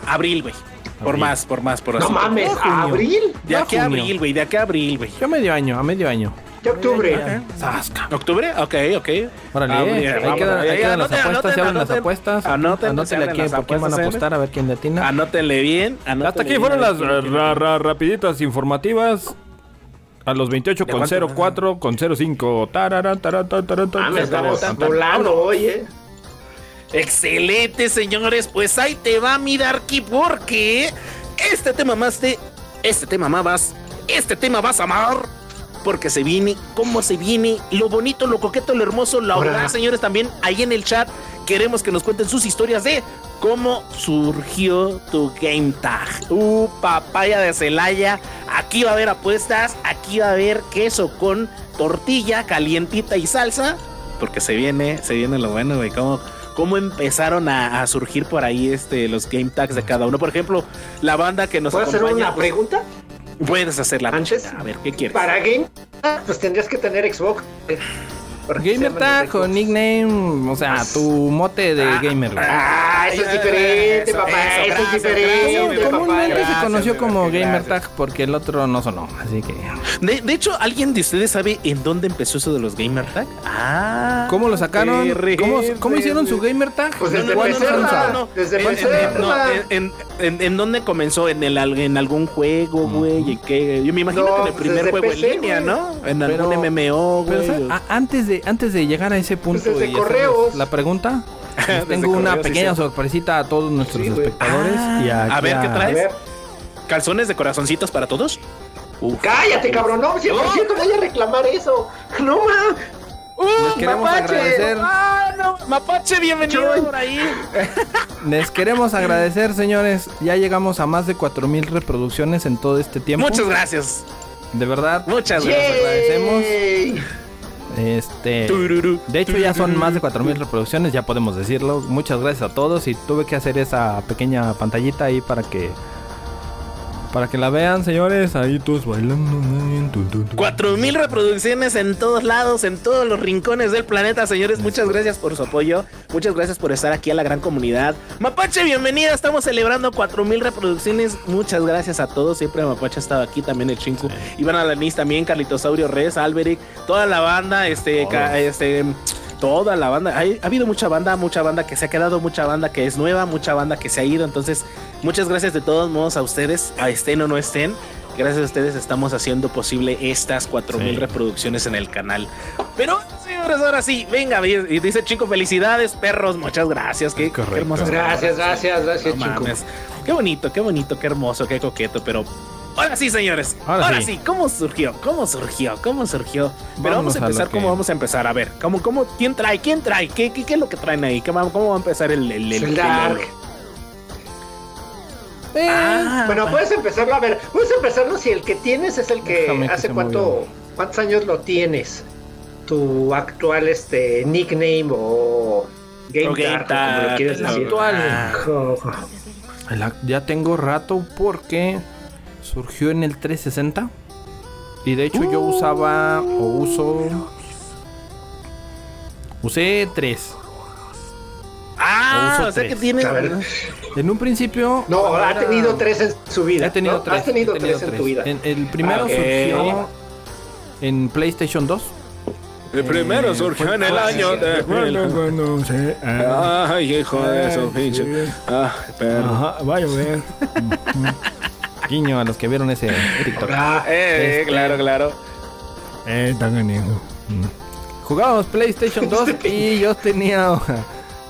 abril, güey. Por Abril. más, por más, por No así. mames, No, junio. ¿abril? De aquí a abril, güey. De aquí a abril, güey. Yo a medio año, a medio año. De octubre. Ajá. Sasca. ¿Octubre? Ok, ok. Órale, Ah, eh, bien, ahí quedan, ahí ahí quedan las anoten, apuestas, se abren las apuestas. anoten, Anótenle aquí por quién van a apostar, a ver quién le atina. Anótenle bien. Hasta aquí bien, fueron a las ra- ra- rapiditas informativas. A los 28 ¿De con cuánto? 04 con 05. Tarara, tarara, tarara, Ah, me estamos volando hoy, ¿eh? Excelente, señores. Pues ahí te va mi Darky porque este tema más de este tema más este tema vas a amar porque se viene, cómo se viene, lo bonito, lo coqueto, lo hermoso, la verdad, señores, también ahí en el chat queremos que nos cuenten sus historias de cómo surgió tu Game Tag. Uh, papaya de Celaya, aquí va a haber apuestas, aquí va a haber queso con tortilla calientita y salsa, porque se viene, se viene lo bueno, güey, cómo cómo empezaron a, a surgir por ahí este los game tags de cada uno. Por ejemplo, la banda que nos ¿Puedo hacer acompaña, una pues, pregunta? Puedes hacer la Antes, A ver, ¿qué quieres? Para Game, pues tendrías que tener Xbox. Gamer tag o nickname, o sea, tu mote de gamer. güey. Ah, eso es diferente, Eso, papá. eso, Eso, gracias, es diferente. Comúnmente se conoció como Gamer. Tag porque el otro no sonó, así que... De, de hecho, ¿alguien de ustedes sabe en dónde empezó eso de los gamer tag? Ah, ¿Cómo lo sacaron? ¿Cómo, cómo hicieron su. Gamer Tag? Pues desde no, en, dónde comenzó? ¿En, el, al- en algún juego, güey? Yo me imagino No, que en el pues primer juego PC, en línea. ¿no? En algún MMO, güey. antes de antes de llegar a ese punto desde y hacerles correos. la pregunta, Desde tengo una correos, pequeña sí. sorpresita a todos nuestros Sí, espectadores Ah, y a ver, ¿qué traes? ver, ¿Calzones de corazoncitos para todos? cállate, cabrón. No, 100% voy a reclamar eso. No, ma. Les queremos agradecer. ¡Ah, no! Mapache, bienvenido Chuy. por ahí. Les queremos agradecer, señores. Ya llegamos a más de 4000 reproducciones en todo este tiempo. Muchas gracias. De verdad, Muchas les gracias. agradecemos. Este, de hecho ya son más de 4000 reproducciones, ya podemos decirlo. Muchas gracias a todos y tuve que hacer esa pequeña pantallita ahí para que para que la vean, señores. Ahí todos bailando. Cuatro mil reproducciones en todos lados, en todos los rincones del planeta, señores. Muchas gracias por su apoyo. Muchas gracias por estar aquí a la gran comunidad. Mapache, bienvenida. Estamos celebrando cuatro mil reproducciones. Muchas gracias a todos. Siempre Mapache ha estado aquí, también el Chinku. Iván Alanis también, Carlitosaurio Res, Alberic, toda la banda, este, ca- este. Toda la banda, Hay- ha habido mucha banda, mucha banda que se ha quedado, mucha banda que es nueva, mucha banda que se ha ido. Entonces, muchas gracias de todos modos a ustedes, a estén o no estén. Gracias a ustedes estamos haciendo posible estas 4000 Sí. reproducciones en el canal. Pero, señores, ahora sí, venga, y dice Chico, felicidades, perros, muchas gracias. Qué, qué hermosas Gracias, palabras. gracias, gracias, No chico. mames. Qué bonito, qué bonito, qué hermoso, qué coqueto, pero ahora sí, señores. Ahora Ahora, sí. sí. ¿cómo surgió? ¿Cómo surgió? ¿Cómo surgió? Pero vamos a empezar que- cómo vamos a empezar. A ver, ¿cómo, cómo, quién trae? ¿Quién trae? ¿Qué, qué, qué es lo que traen ahí? ¿Qué va- ¿Cómo va a empezar el, el, el- El el- Dark. Eh, Ah, Bueno, puedes empezarlo a ver. Puedes empezarlo si el que tienes es el que Déjame hace cuánto, cuántos años lo tienes. Tu actual este nickname o game, O game tag, o como lo tag, quieres el decir. actual. Jo- la- ya tengo rato porque surgió en el 360 y de hecho yo usaba o uso usé 3 Ah, uso o sea que tiene. En un principio No, ha tenido tres en su vida. He tenido ¿no? tres. Has tenido he tenido tres en tu vida. En- el primero Ah, surgió en PlayStation 2. El primero Eh, surgió fue en el año de. Ay, hijo de Ay, su pinche. sí. Ah, perro. Ajá, vaya. Guiño a los que vieron ese TikTok. Ah, Eh, Este- claro, claro. Eh, tan ganejo. Jugábamos PlayStation 2 y yo tenía.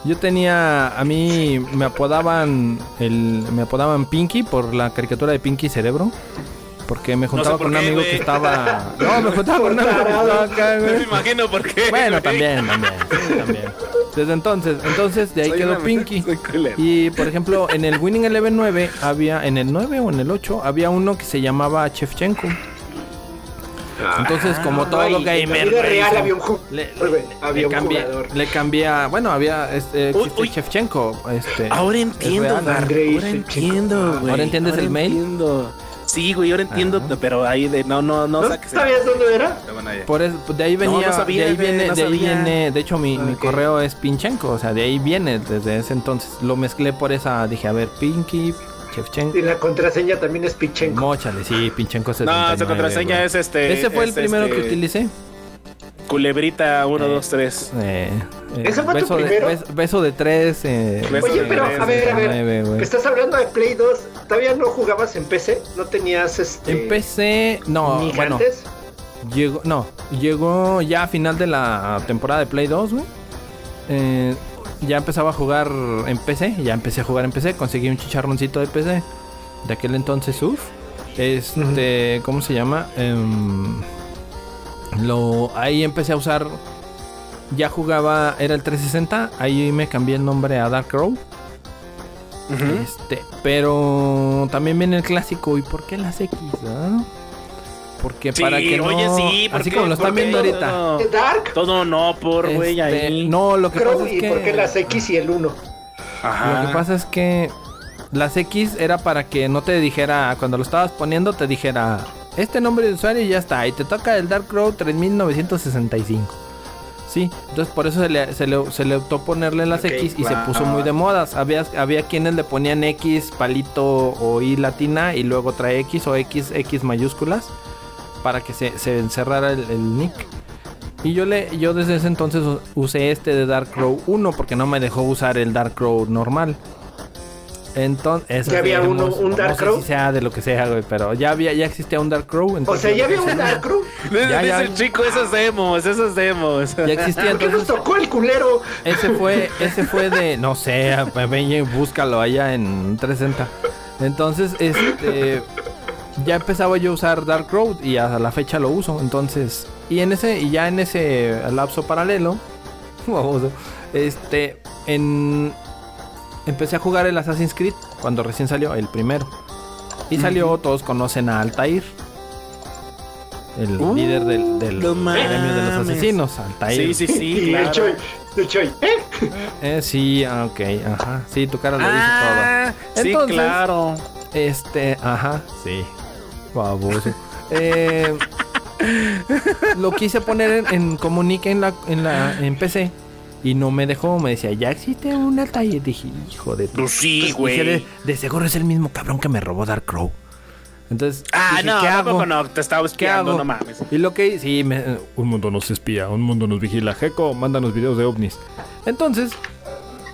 Yo tenía. A mí me apodaban. El, me apodaban Pinky por la caricatura de Pinky Cerebro. Porque me juntaba por con un qué, amigo güey. que estaba. No, me juntaba con un amigo que estaba acá, No me güey. imagino por qué. Bueno, güey. también, también. Desde entonces, entonces de ahí Soy quedó Pinky. Y por ejemplo, en el Winning Eleven 9 había, en el 9 o en el 8, había uno que se llamaba Chefchenko. Entonces, como todo Ah, no, y en la gamer, vida güey, real había un ju- le, güey, le- había le un cambié, jugador. le cambié a- bueno, había este, Uy, uy. Chefchenko, este, Ahora entiendo, real, Andrei Ahora Shevchenko. entiendo, güey. ¿Ahora entiendes el mail? Sí, güey, ahora entiendo, Ajá. pero ahí de no, no, no, ¿No saques- sabías dónde era? Por eso, de ahí venía, no sabía, de ahí viene, no de ahí viene, de hecho mi, mi correo es Pinchenko, o sea, de ahí viene desde ese entonces. Lo mezclé por esa, dije, a ver, Pinky, Chefchenko. Y la contraseña también es Pichenko. Móchale, sí, Pinchenko 79. No, su contraseña güey. es este. Ese fue el primero este, que utilicé. Culebrita 1, Eh. 2, 3. Eh, eh, ¿Ese fue tu beso, de, primero? bes- beso de tres. Eh, Beso Oye, de pero tres, a ver, a ver. Estás hablando de Play 2. ¿Todavía no jugabas en PC? ¿No tenías este. Empecé, no, ni bueno, antes? llegó, no, llegó ya a final de la temporada de Play 2, güey. Eh, ya empezaba a jugar en PC, ya empecé a jugar en PC, conseguí un chicharroncito de PC. De aquel entonces, uff. Este, ¿cómo se llama? Em, lo ahí empecé a usar ya jugaba era el 360, ahí me cambié el nombre a Dark Crow. Este, pero también viene el clásico, ¿y por qué las X? ah? Porque Sí, para que no, oye, sí, ¿por así qué? como lo están viendo ahorita. No. Dark, Todo no por, güey, Este, ahí. no, lo que Crow pasa es que por qué las X y el 1. Ajá. Lo que pasa es que las X era para que no te dijera, cuando lo estabas poniendo, te dijera este nombre de usuario y ya está. Y te toca el Dark Crow 3965. Sí, entonces por eso se le, se le, se le optó ponerle las X y se puso muy de modas. Había, había quienes le ponían X, palito o I latina y luego trae X o X, X mayúsculas para que se, se encerrara el, el nick. Y yo le yo desde ese entonces usé este de Dark Crow 1 porque no me dejó usar el Dark Crow normal. Entonces, ¿Ya había uno- un Dark no sé Crow? si sea de lo que sea, güey, pero ya había ya existía un Dark Crow, O sea, ya había un Dark. Dice Ya, ya. el chico, esos demos, esos demos. Ya existía ¿Por qué nos entonces tocó el culero? ese fue ese fue de no sé, ve y búscalo allá en 360. Entonces, este ya empezaba yo a usar Dark Road y a la fecha lo uso, entonces y en ese y ya en ese lapso paralelo, este en empecé a jugar el Assassin's Creed cuando recién salió el primero. Y salió, todos conocen a Altair. El Uh, líder del, del no gremio de los asesinos, Altair. Sí, sí, sí, y el claro. Choy, el Choy, ¿eh? Eh, sí, ah, ok, ajá. Sí, tu cara lo dice Ah, todo. sí, Entonces, claro. Este, ajá, sí. Baboso. eh, lo quise poner en, en comunique en la, en la en PC y no me dejó. Me decía, ya existe un Altair. Dije, hijo de tu. Pues sí, güey. de, seguro es el mismo cabrón que me robó Dark Crow. Entonces, Ah, dije, no, ¿qué hago? no, te estaba ¿Qué espiando, no mames. Y lo que sí, me- un mundo nos espía, un mundo nos vigila. Jeco, mándanos videos de ovnis. Entonces,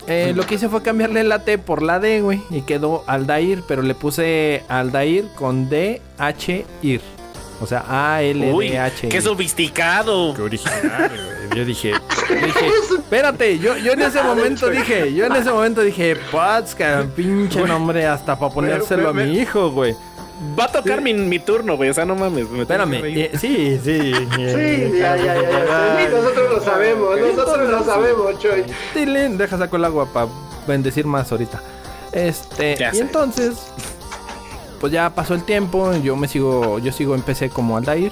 eh, lo que hice fue cambiarle la T por la D, güey. Y quedó Aldair, pero le puse Aldair con D, H, IR. O sea, A, L, Uy, D, H. qué sofisticado. Qué original, güey. Yo dije, espérate, yo, yo en ese momento dije, yo en ese momento dije, Patska, pinche nombre hasta para ponérselo a mi hijo, güey. Va a tocar mi, mi turno, güey. O sea, no mames. me Espérame, eh, sí, sí. Sí, ya, ya, ya, ya. Sí, nosotros lo sabemos, nosotros lo sabemos, Choy. Tilín, deja saco el agua para bendecir más ahorita. Este, Ya y sé. entonces, pues ya pasó el tiempo, yo me sigo, yo sigo en PC como Aldair,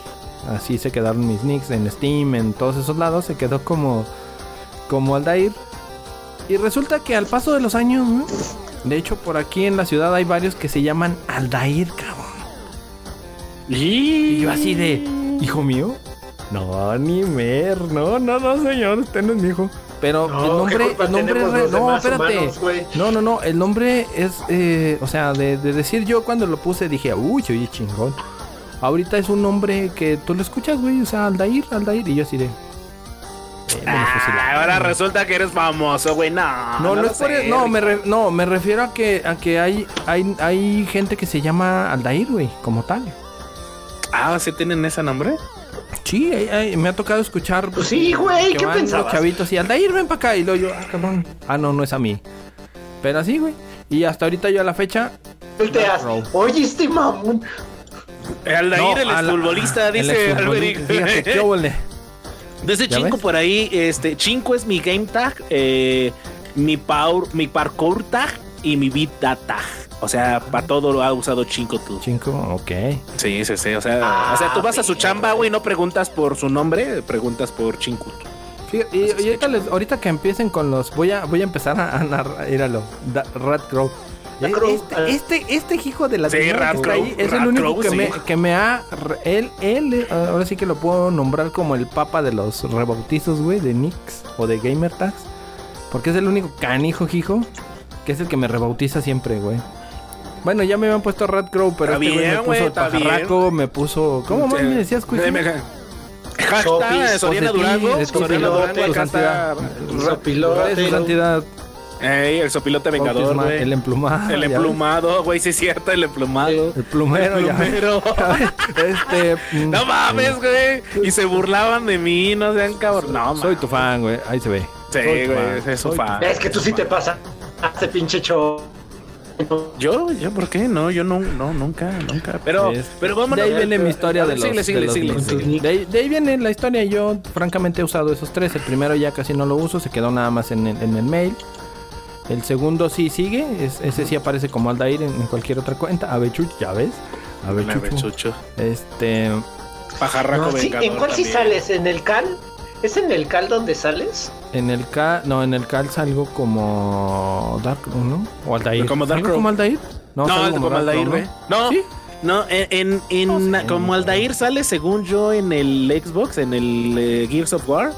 así se quedaron mis nicks en Steam, en todos esos lados, se quedó como, como Aldair. Y resulta que al paso de los años, ¿no? de hecho por aquí en la ciudad hay varios que se llaman Aldair, cabrón. Y yo así de, hijo mío, no, ni mer, no, no, no, señor, usted no es mi hijo. Pero No, el ¿qué nombre, el nombre re- no, espérate. humanos, no, no, no, el nombre es, eh, o sea, de, de decir yo cuando lo puse dije, uy, oye, chingón. Ahorita es un nombre que tú lo escuchas, güey, o sea, Aldair, Aldair, y yo así de... eh, Ah, ahora resulta que eres famoso, güey. No, no, no, lo es por sé, e- no, me re- no, me refiero a que, a que hay, hay, hay gente que se llama Aldair, güey, como tal. Ah, ¿sí tienen ese nombre? Sí, me ha tocado escuchar. Pues sí, güey, ¿qué pensabas? Los chavitos y Aldair, ven para acá. Y luego yo, ah, cabrón. Ah, no, no es a mí. Pero así, güey. Y hasta ahorita yo a la fecha. Volteas. Oye, este mamón. Aldair, no, el futbolista, dice exfutbolista, Fíjate, ¿qué Alberic. óvole. ¿Ya Chinco ves? por ahí, este, Chinco es mi game tag, eh, mi, power, mi parkour tag y mi vida tag. O sea, para todo lo ha usado Chinco tú. Cinco, ok. Sí, sí, sí. O sea, Ah, o sea tú vas a su pero- chamba, güey, no preguntas por su nombre, preguntas por. Fíjate, y, y ahorita, les- ahorita que empiecen con los. Voy a, voy a empezar a, narrar. Míralo. Da- Rat Crow. Crow, Este, ah. este, este hijo de la Sí, Rat que está Crow, ahí es Rat el único Crow, que, sí. me, que me ha. Él, él, eh, ahora sí que lo puedo nombrar como el papa de los rebautizos, güey, de Nix o de Gamer Tags. Porque es el único canijo, hijo, que es el que me rebautiza siempre, güey. Bueno, ya me habían puesto Rat Crow, pero Está este güey bien, me puso pajarraco, me puso. ¿Cómo más me decías, Cuico? Hashtag Soriana Durango. Soriana Durango, acá. Su santidad. Ey, el sopilote vengador, güey. el emplumado. El ya emplumado, güey, sí es cierto, el emplumado. El plumero, El ya plumero. Este. mm, No mames, güey. Y se burlaban de mí, no sean cabrón. No, Soy mames. tu fan, güey. Ahí se ve. Sí, Soy güey, fan, es su soy fan. Es que tú sí te pasa. Este pinche show. Yo, yo, ¿por qué? No, yo no, no, nunca, nunca. Pero, Es- pero vamos de ahí viene mi historia de los, Síguele, síguele, de los. De, ahí, de ahí viene la historia. Yo, francamente, he usado esos tres. El primero ya casi no lo uso, se quedó nada más en el, en el mail. El segundo sí sigue, es- ese sí aparece como Aldair en, en cualquier otra cuenta. Avechuch, ya ves. Avechucho. Avechucho. Este. Pajarraco No, sí, ¿En cuál sí sales? ¿En el cal? ¿Es en el cal donde sales? En el K, no, en el Cal salgo como Dark, ¿no? O Aldair. Como Dark ¿Salgo como Aldair? No, salgo el como Dark Aldair, güey. No, ¿Sí? no, en, en, en- No sé. como Aldair sale según yo en el Xbox, en el eh, Gears of War.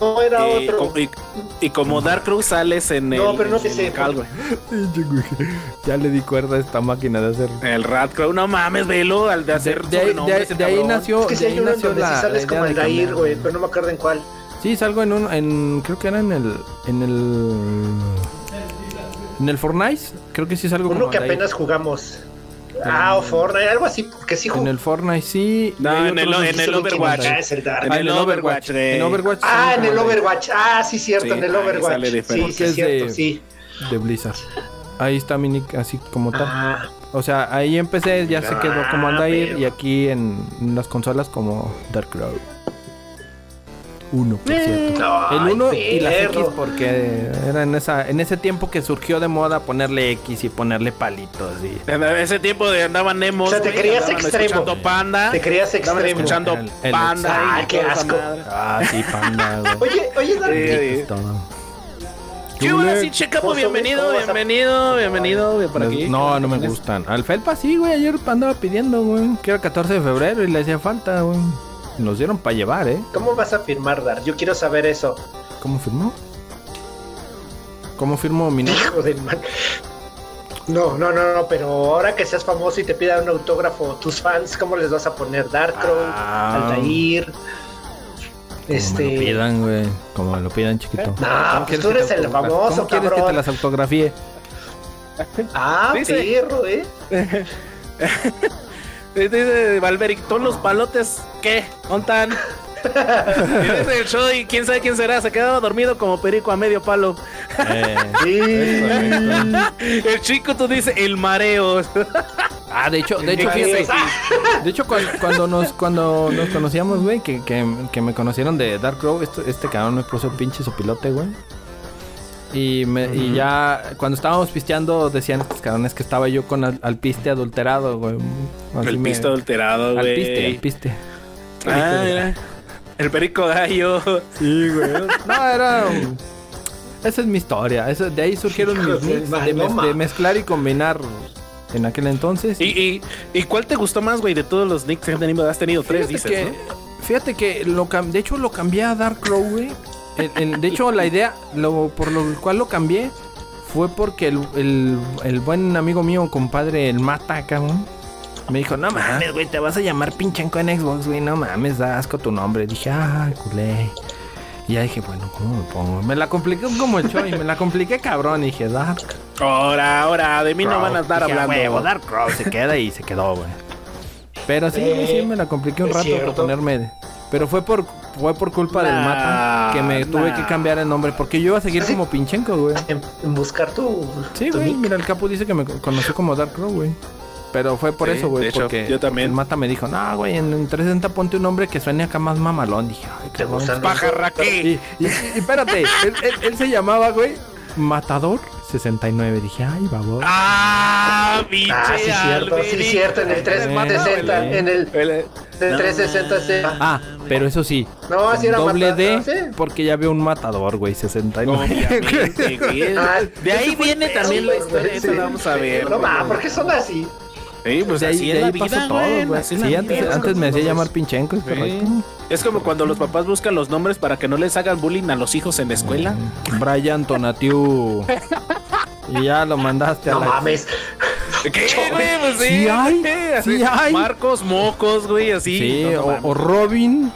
No, era eh, otro. co- y, y como Dark Crow sales en el. No, pero no en sé el si- Cal, güey. Ya le di cuerda a esta máquina de hacer. El Rat Crow, no mames, velo, al de De, hacer de ahí- de ese de ahí nació, es que sí de hay ahí uno en nació donde la, sí la sales como de el Dair, güey, pero no me acuerdo en cuál. Sí, salgo en un, en, creo que era en el, en el, en el Fortnite, creo que sí salgo Uno como que apenas jugamos. Ah, o Fortnite, algo así, porque sí En el Fortnite sí. No, ah, en el, Overwatch. En el Overwatch. Ah, en el Overwatch. Ah, sí, cierto, en el Overwatch. Sí, sí, cierto, sí. De Blizzard. Ahí está mi así como tal. Ah. O sea, ahí empecé, ya se quedó como Aldair ah, y aquí en, las consolas como Dark Cloud. 1, por cierto. Eh. Ay, el 1 y las X porque era en, esa, en ese tiempo que surgió de moda ponerle X y ponerle palitos. Y... En ese tiempo de andaban emos. O sea, te creías extremo. panda. Te creías extremo. escuchando el, panda. Ah, qué asco. Ah, sí, panda. oye, oye, Dante. ¿Qué onda, sí, Checapo? Bienvenido, bienvenido, bienvenido, por aquí. No, no me gustan. Al Felpa sí, güey. Ayer andaba pidiendo, güey. Que era 14 de febrero y le hacía falta, güey. Nos dieron para llevar, ¿eh? ¿cómo vas a firmar, Dar? Yo quiero saber eso. ¿Cómo firmó? ¿Cómo firmó mi nombre? Hijo del man. No, no, no, no, pero ahora que seas famoso y te pidan un autógrafo, tus fans, ¿cómo les vas a poner? Darkrow, Ah. Altair. Como Este. me lo pidan, güey. Como me lo pidan, chiquito. No, ¿Cómo pues tú que eres el famoso, ¿Cómo quieres que te las autografíe? Ah, perro, ¿eh? Dice Valveric, todos los palotes, ¿qué? ¿Ontan? Dice el show y quién sabe quién será, se quedaba dormido como perico a medio palo. Eh, Sí. El chico tú dices, el mareo. ah, de hecho, de hecho, fíjate. De hecho, cuando, cuando nos cuando nos conocíamos, güey, que, que, que me conocieron de Dark Crow, este, este cabrón me puso pinche sopilote, güey. Y, me, y ya cuando estábamos pisteando decían estos cabrones que estaba yo con al, al piste adulterado, güey. Así El me- piste adulterado, Al güey. piste, al piste. Ah, mira. El perico gallo. Sí, güey. No, era. Esa es mi historia. Esa- de ahí surgieron Hijo mis de mix de, mez- mezclar y combinar en aquel entonces. ¿Y, y, y cuál te gustó más, güey, de todos los nicks que has tenido? Has tenido tres, Fíjate dices, que, ¿no? fíjate que lo de hecho lo cambié a Dark Crow, güey. El- el- de hecho, la idea, lo, por lo cual lo cambié, fue porque el, el- el buen amigo mío, compadre, el Mata, cabrón, me dijo, no mames, güey, te vas a llamar pinchanco en Xbox, güey, no mames, da asco tu nombre. Dije, ah, culé. Y ya dije, bueno, ¿cómo me pongo? Me la compliqué como el Choi, me la compliqué cabrón. Y dije, Dark Ahora, ahora, de mí no van a estar Dije, "A hablando. huevo, Dark Crow se queda y se quedó, güey. Pero sí, Eh, sí, me la compliqué un rato para ponerme. Pero fue por fue por culpa del mata que me tuve nah. que cambiar el nombre. Porque yo iba a seguir ¿Sí? como Pinchenko, güey. En, en buscar tu. Sí, tu güey. nick. Mira, el capo dice que me conoció como Dark Crow, güey. Pero fue por Sí, eso, güey. hecho, Porque yo también. el mata me dijo, no, güey, en, en 360 ponte un nombre que suene acá más mamalón. Dije, ay, ¿Te cabrón. gustan Pajarraquí. Y, y- y espérate, él, él- él se llamaba, güey, Matador 69. Dije, ay, babón. Ah, pinche Ah, sí, cierto, sí, Alberic. cierto. En el 360. Bueno, En el, El- en el 360 sí. Ah, pero eso sí. No, así era doble matador, D, sí. porque ya veo un matador, güey, 69. Obviamente, güey. Ah, De ahí viene también la historia, sí. vamos a ver. No, va, ¿por qué son así? Sí, pues de ahí, así de es la ahí vida, todo, güey. así la Sí, antes, vida. antes me hacía llamar Pinchenko, es correcto. Es como cuando los papás buscan los nombres para que no les hagan bullying a los hijos en la escuela. Brian Tonatiu. y ya lo mandaste a No la... mames. ¿Qué, güey? Pues sí, Sí hay, sí. Marcos, mocos, güey, así. Sí, No, no o, mames. o Robin,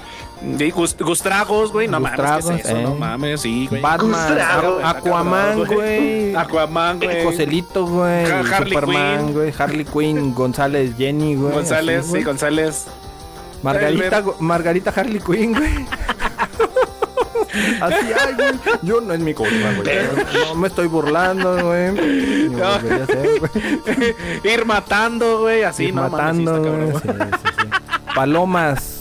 Sí, Gust- Gustragos, güey. No mames, ¿qué Gustragos, es eso? eh. No mames, sí, güey. Batman, Gustrago, Aqu- Aquaman, güey. Aquaman, güey. Joselito, güey. Ha- Harley Superman, güey. Harley Quinn, González, Jenny, güey. González, así, sí. González. Margarita, Margarita Harley Quinn, güey. Así, ay, güey. Yo no es mi culpa, güey. No, me estoy burlando, güey. No. Ir matando, güey, así, Ir no matando, mames, sí, sí. Palomas.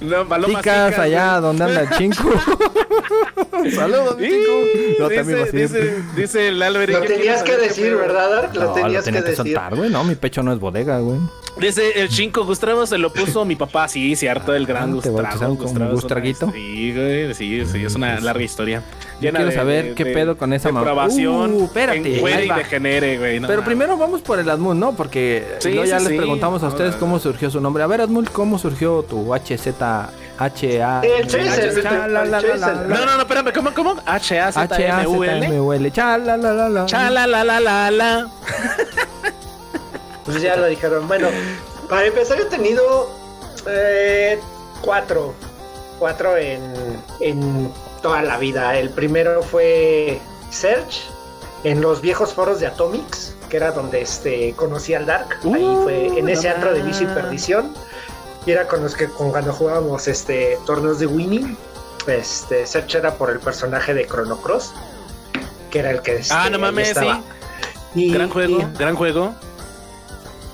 No, palomas Chicas chicas, allá donde anda el chinco. Saludos, chinco. Yo Dice, dice, dice el Albert. Lo tenías que decir. ¿verdad, Dark? Lo No, tenías lo tenía que que decir. soltar, güey. No, mi pecho no es bodega, güey. Dice el chinco Gustavo se lo puso mi papá, sí, cierto, el gran Ah, ¿te Gustavo. Gustavo Gustraguito? Sí, güey, sí, sí, es una larga historia. Yo quiero saber qué pedo con esa mamá. Uh, espérate, y degenere, güey. no Pero primero vamos por el Admul, ¿no? Porque Sí, luego ya sí, les sí. preguntamos a ustedes cómo surgió su nombre. A ver, Admul, ¿cómo surgió tu HZ, HA? El Chaser, el la. No, no, no, espérame, ¿cómo, cómo? H-A-Z-M-U-L. H-A-Z-M-U-L. Cha, la, la, la, la. Chala, la, la, la, la. Pues ya lo dijeron. Bueno, para empezar he tenido eh, cuatro. Cuatro en, en toda la vida. El primero fue Search en los viejos foros de Atomics, que era donde este, conocí al Dark. Ahí Uh, fue en ese antro de vicio y perdición. Y era con los que con, cuando jugábamos este, torneos de winning. Este, Search era por el personaje de Chrono Cross, que era el que este, Ah, no mames, sí. Y- Gran juego, y- gran juego.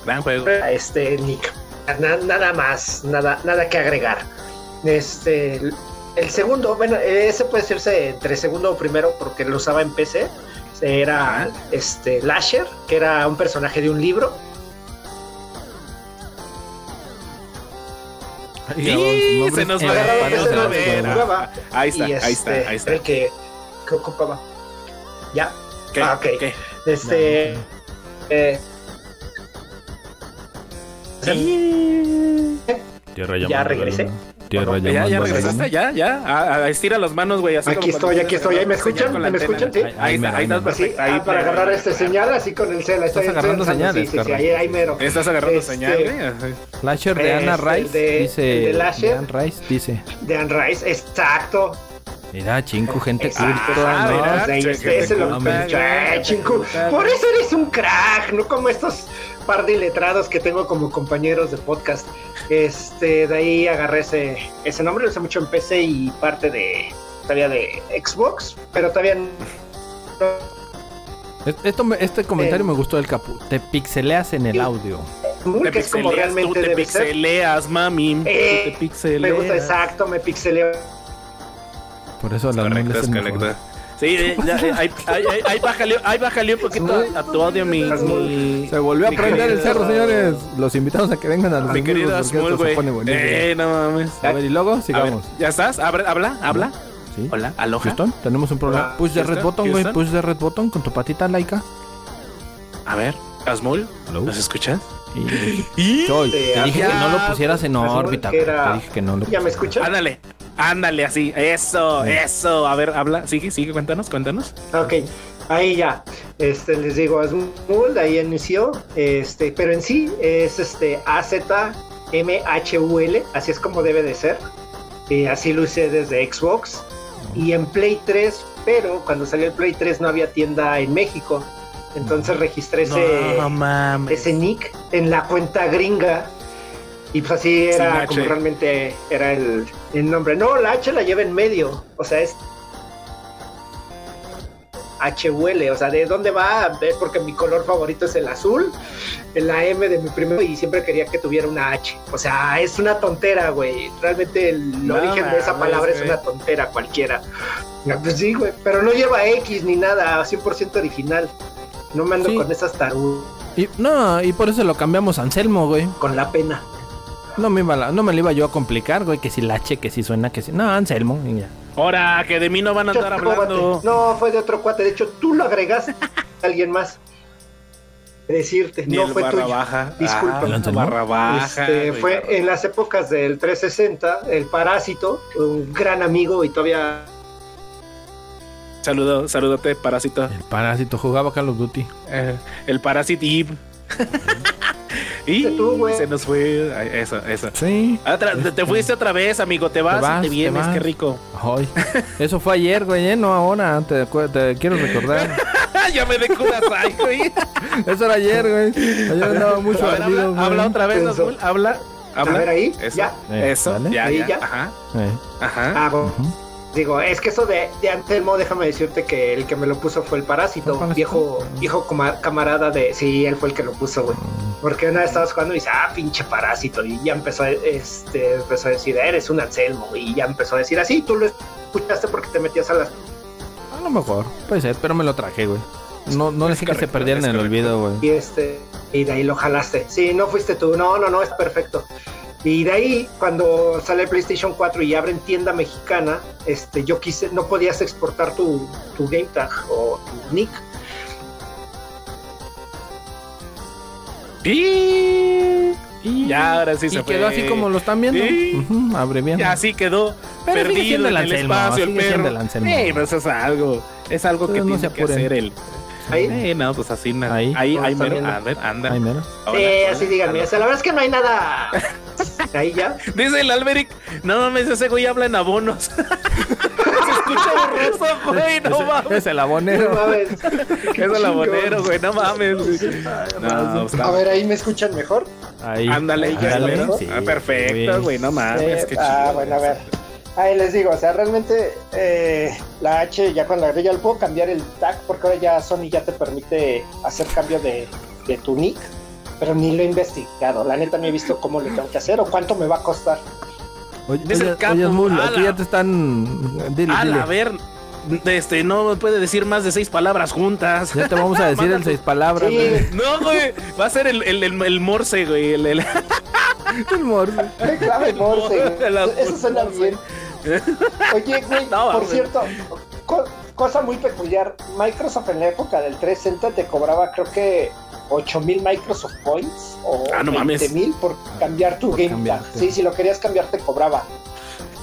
Gran juego. este Nick. Na- nada más, nada, nada que agregar. Este, el, segundo, bueno, ese puede decirse entre segundo o primero porque lo usaba en PC. Era este Lasher, que era un personaje de un libro. Ay, Sí, se nos va a Ahí está, y ahí está, este, ahí está. El que, que ocupaba. Ya, ¿Qué? ah, ok. ¿Qué? este. eh, Tierra Ya llamando, regresé. ¿Ya, ya llamando, regresaste? ¿Ya? ¿Ya? Estira las manos, güey. así Aquí estoy, aquí estoy. ¿Ahí me escuchan? ¿Me escuchan? Sí. Ahí, ahí está, ahí estás Así, perfecto. Ahí ah, para agarrar este señal así con el cel. Estás agarrando señales, sí, sí, Carlos. ahí, ahí mero. Estás agarrando Este, señal, güey. Lasher de Anna Este, Rice de- dice. el de Lasher. de Anna Rice dice. De Anne Rice, exacto. Mira, chinco, gente culta, Ah, ¿no? te culpa. Por eso eres un crack, no como estos par de letrados que tengo como compañeros de podcast. Este, de ahí agarré ese, ese nombre, lo usé mucho en PC y parte de todavía de Xbox, pero todavía no- Es- Esto este comentario Eh. me gustó del capu. Te pixeleas en el audio. Te que es como pixeleas, tú realmente te ser. pixeleas, mami. Eh, Tú te pixeleas. Me gusta exacto, me pixeleo. Por eso la Correcto, es Sí, eh, ya, eh, ahí, ahí, ahí, ahí bájale, ahí bájale un poquito a, tu audio, mi, mi, Se volvió a prender el cerro, señores. Los invitamos a que vengan a los mi querido Asmul, güey. Eh, no mames. A ver, y luego ver, sigamos. ¿ya estás? Habla, habla, habla. Sí. Hola, aloha. Houston, tenemos un problema. Hola, Push de red button, güey. Push de red button con tu patita laica. A ver, Asmul. ¿nos escuchas? Y... Choy, te dije que no lo pusieras en órbita. Te dije que no lo ¿Ya me escuchan? Ándale, ándale así. Eso, Sí. eso. A ver, habla. Sigue, sigue, cuéntanos, cuéntanos. Ok, ahí ya. Este, les digo, es un de ahí inició. Este, pero en sí es este A-Z-M-H-U-L, así es como debe de ser. Y así lo hice desde Xbox. Y en Play 3, pero cuando salió el Play 3 no había tienda en México. Entonces registré ese, no mames. ese nick en la cuenta gringa. Y pues así era como realmente era el, el nombre. No, la H la lleva en medio. O sea, es HUL. O sea, ¿de dónde va? Es porque mi color favorito es el azul. La M de mi primero y siempre quería que tuviera una H. O sea, es una tontera, güey. Realmente el No origen de esa palabra es una tontera cualquiera. No, Pues sí, güey. Pero no lleva X ni nada. 100% original. No me ando Sí. con esas tarugas. Y, no, y por eso lo cambiamos a Anselmo, güey. Con la pena. No me, iba la- no me lo iba yo a complicar, güey. Que si la H, que si suena, que si. No, Anselmo. y ya. Ahora, que de mí no van a andar hablando. No, fue de otro cuate. De hecho, tú lo agregaste a alguien más. Decirte, Ni no el fue barra tuyo. baja. Disculpa. Ah, barra baja. Este, fue barra- en las épocas del 360, el Parásito, un gran amigo y todavía Saludo, saludote, parásito. El parásito jugaba Call of Duty. Eh, el parásito Eve. y Tú, güey. se nos fue. Eso, eso. Sí. Otra- te- te fuiste otra vez, amigo. Te vas, vas, y te te vienes. vas. Qué rico. Ay. Eso fue ayer, güey, ¿eh? No ahora. Te, te quiero recordar. ya me de Kudasai, güey. Eso era ayer, güey. Ayer andaba mucho ver, ardido, habla, güey. habla otra vez. Azul. Habla. Habla. A ver ahí, Eso. ya. Eh, Eso. ¿vale? Ya, Ahí ya. ya. Ajá. Eh, Ajá. Ah. Digo, es que eso de, de Antelmo, déjame decirte que el que me lo puso fue el parásito, ¿El parásito? viejo, viejo camarada de. Sí, él fue el que lo puso, güey. Porque una vez estabas jugando y dice, ah, pinche parásito. Y ya empezó a, este, empezó a decir, eres un Anselmo. Y ya empezó a decir así, tú lo escuchaste porque te metías a las. A lo mejor, puede ser, pero me lo traje, güey. No, no dejé que se perdieran en el olvido, güey. Y este, y de ahí lo jalaste. Sí, no fuiste tú. No, no, no, es perfecto. Y de ahí, cuando sale el PlayStation 4 y abren tienda mexicana, este, yo quise, no podías exportar tu, tu game tag o tu nick. Y... Ya, ahora sí y se fue. quedó así como lo están viendo. Ujú, abreviando. Ya así quedó Pero sigue perdido siendo el en el Anselmo, espacio el sigue siendo perro. el Anselmo. Sí, pues es algo, es algo que no tiene se que hacer el. Ahí. Eh, no, pues así, Ahí. ahí, ahí, ¿Cómo está mero. viendo? A ver, anda. Mira. Hola, sí, hola, así díganme. hola. O sea, la verdad es que no hay nada. Ahí ya. Dice el Alberic, no mames, ese güey habla en abonos. Se escucha borroso, güey, no mames. Es el No abonero. mames. Es el abonero, güey, no mames. No, está- A ver, ahí me escuchan mejor. Ahí. Ándale, ya sí, Ah, perfecto, güey, no mames, qué ah, bueno, a ver. Ahí les digo, o sea, realmente eh, la H ya cuando la agregué ya le puedo cambiar el tag porque ahora ya Sony ya te permite hacer cambio de, de tu nick, pero ni lo he investigado. La neta no he visto cómo lo tengo que hacer o cuánto me va a costar. Oye, Es el oye, capo, oye, aquí ya te están. Dile, a ver, este, no puede decir más de seis palabras juntas. Ya te vamos a decir el seis palabras, Sí. güey. No, güey, va a ser el, el, el, el morse, güey. El, el- El morse. Ay, clave Morse, güey. La Eso suena Morse. bien. Oye, güey, No, por cierto, co- cosa muy peculiar, Microsoft en la época del 360 te cobraba creo que 8000 Microsoft Points o Ah, no mames. 20000 por cambiar tu Por Game cambiarte. Tag. Sí, si lo querías cambiar te cobraba.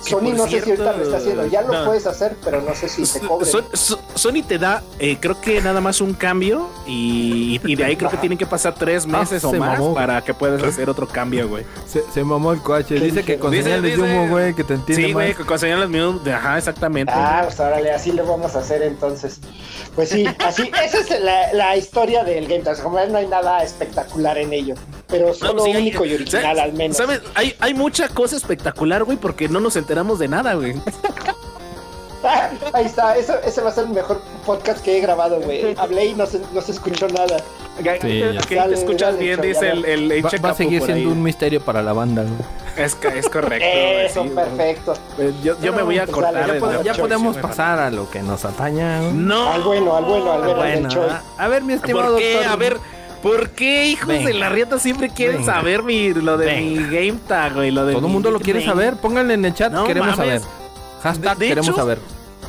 Sony no sé si ahorita lo está haciendo, ya lo no. puedes hacer, pero no sé si te. Son- so- Sony te da, eh, creo que nada más un cambio y, y de ahí creo que tienen que pasar tres meses Ah, o se más mamó. para que puedas hacer otro cambio, güey. Se, se mamó el coche. ¿Qué Dice que con Dice- señales de humo, güey, que te entiende Sí, güey, con señales míos, ajá, exactamente. Ah, pues órale, así lo vamos a hacer entonces. Pues sí, así, esa es la, la historia del Game Pass. Como ven, no hay nada espectacular en ello, pero No, solo pues sí, hay- único y original ¿sabes? al menos. ¿Sabes? Hay, hay mucha cosa espectacular, güey, porque no nos enteramos de nada, güey. Ah, ahí está, eso, ese va a ser el mejor podcast que he grabado, güey. Hablé y no se, no se escuchó nada. Sí, ya. te escuchas dale, bien, dice el, el, el Va, va a seguir siendo ahí. un misterio para la banda, güey. Es, es correcto. Eso, sí, perfecto. Eh, Yo, yo me voy a Pues cortar. dale, el- pod- Ya podemos pasar a lo que nos ataña. No. Al bueno, al bueno, al bueno, al Bueno, a, a ver, mi estimado ¿Por qué? doctor. A ver, ¿por qué, hijos de la rieta, siempre quieren saber mi, lo de mi game tag, güey? Lo de Todo el mundo lo quiere saber. Pónganle en el chat, No queremos mames. saber. Hashtag De- de queremos hecho, saber.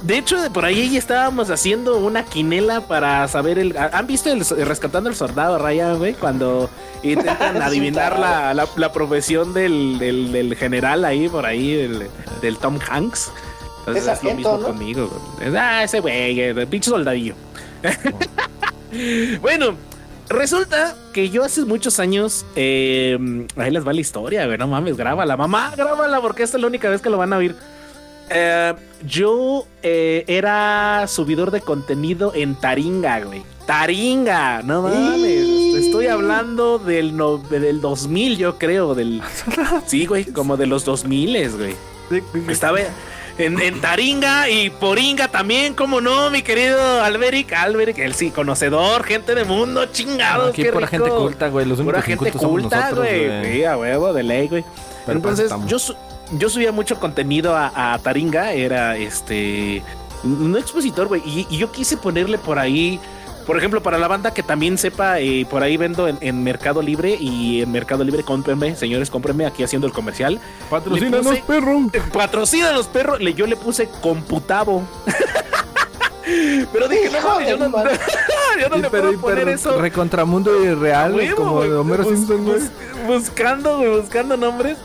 De hecho, de por ahí ya estábamos haciendo una quinela para saber el. ¿Han visto el, el rescatando al soldado Ryan, güey? Cuando intentan adivinar la, la, la profesión del, del, del general ahí, por ahí, del, del Tom Hanks. Entonces Es es, lo mismo ¿no? conmigo. güey. Ah, ese güey, el pinche soldadillo. bueno, resulta que yo hace muchos años. eh, ahí les va la historia, güey. No mames, grábala. Mamá, grábala porque esta es la única vez que lo van a oír. Eh, yo eh, era subidor de contenido en Taringa, güey. Taringa, no mames. Y- Estoy hablando del, no- del 2000, yo creo. Del, sí, güey, como de los 2000, güey. Estaba en, en Taringa y Poringa también, como no, mi querido Alberic. Alberic, el sí, conocedor, gente de mundo, chingados. Aquí qué pura rico. gente culta, güey. Los Pura únicos gente incultos somos culta, güey. a huevo, de ley, güey. Pero Entonces, yo, su- yo subía mucho contenido a, a Taringa, era este. Un expositor, güey. Y, y yo quise ponerle por ahí. Por ejemplo, para la banda que también sepa, eh, por ahí vendo en, en Mercado Libre y en Mercado Libre cómprenme, señores, cómprenme aquí haciendo el comercial. Patrocínanos, puse- perro. Los perros, le, yo le puse computavo. Pero dije, no yo no, yo no le pero- puedo poner eso. Recontramundo irreal, Huevo, como de Homero bus- Simpson, güey. bus- buscando, güey, buscando nombres.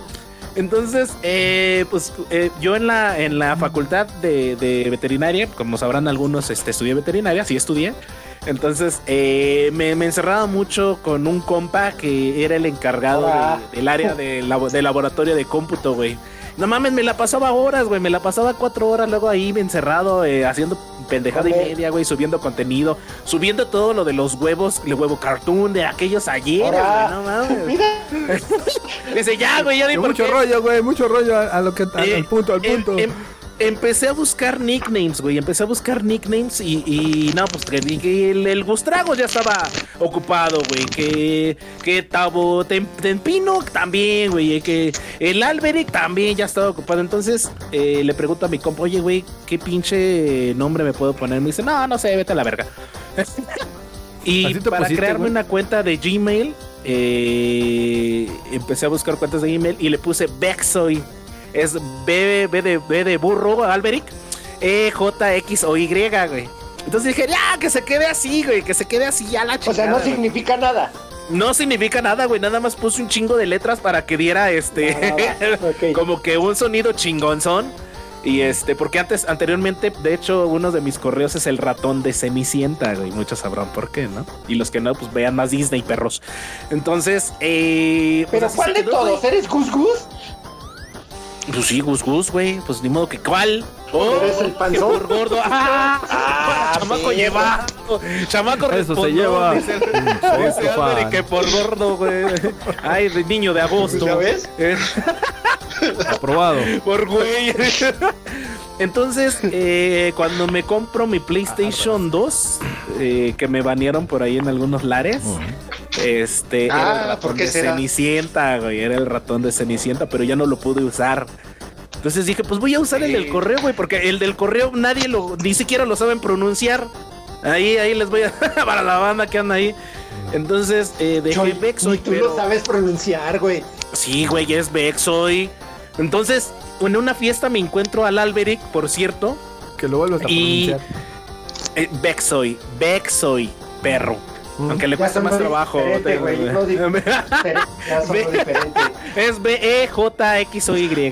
Entonces, eh, pues eh, yo en la, en la facultad de, de veterinaria, como sabrán algunos, este, estudié veterinaria, sí estudié. Entonces, eh, me, me encerraba mucho con un compa que era el encargado Ah. de- del área de, labo- de laboratorio de cómputo, güey. No mames, me la pasaba horas, güey. Me la pasaba cuatro horas luego ahí encerrado, eh, haciendo pendejada y media, güey, subiendo contenido, subiendo todo lo de los huevos, el huevo cartoon de aquellos ayer, güey. No mames. Mira, Dice, ya, güey, ya di mucho qué. rollo, güey. Mucho rollo a, a lo que a- Eh, al punto, al em- punto. em- empecé a buscar nicknames, güey. Empecé a buscar nicknames y, y no, pues que, que el, el Gustrago ya estaba ocupado, güey. Que, que Tabo Tem- Tempino también, güey. Que el Alberic también ya estaba ocupado. Entonces eh, le pregunto a mi compa, oye, güey, ¿qué pinche nombre me puedo poner? Me dice, no, no sé, vete a la verga. y ¿Así te para pusiste, crearme güey? una cuenta de Gmail, eh, empecé a buscar cuentas de Gmail y le puse Bexoy. Es B, B de, B de burro, Alberic. E, J, X o Y, güey. Entonces dije, ya, que se quede así, güey, que se quede así ya la O sea, chingada, no güey". significa nada. No significa nada, güey. Nada más puse un chingo de letras para que diera este. Ah, como que un sonido chingonzón. Y este, porque antes, anteriormente, de hecho, uno de mis correos es el ratón de Cenicienta, güey. Muchos sabrán por qué, ¿no? Y los que no, pues vean más Disney, perros. Entonces, eh. pues Pero ¿cuál de todos? güey. ¿Eres Gus Gus? Pues sí, Gus Gus, güey. Pues ni modo que cuál. Oh, ¿Eres el panzón? por gordo. ¡Ah! Ah, chamaco sí. lleva. Chamaco Eso se lleva. Dice, Mm, dice fan. que por gordo, güey. Ay, niño de agosto. ¿Ya ves? Eh, Aprobado. por güey. Entonces, eh, cuando me compro mi PlayStation 2, eh, que me banearon por ahí en algunos lares, este era Ah, el ratón ¿por qué de será? Cenicienta, güey. Era el ratón de Cenicienta, pero ya no lo pude usar. Entonces dije, pues voy a usar el del correo, güey, porque el del correo nadie lo, ni siquiera lo saben pronunciar. Ahí, ahí les voy a, para la banda que anda ahí. Entonces, eh, dejé Choy, Vexoy, ni tú pero... lo sabes pronunciar, güey. Sí, güey, es Vexoy. Entonces, en una fiesta me encuentro al Alberic, por cierto. Que lo vuelvas a Y- pronunciar. Eh, Vexoy, Vexoy, perro. Aunque le Ya cuesta más trabajo. diferente, güey, no di- Ya sonó Ve- diferente. es E B-E-J-X-O-Y.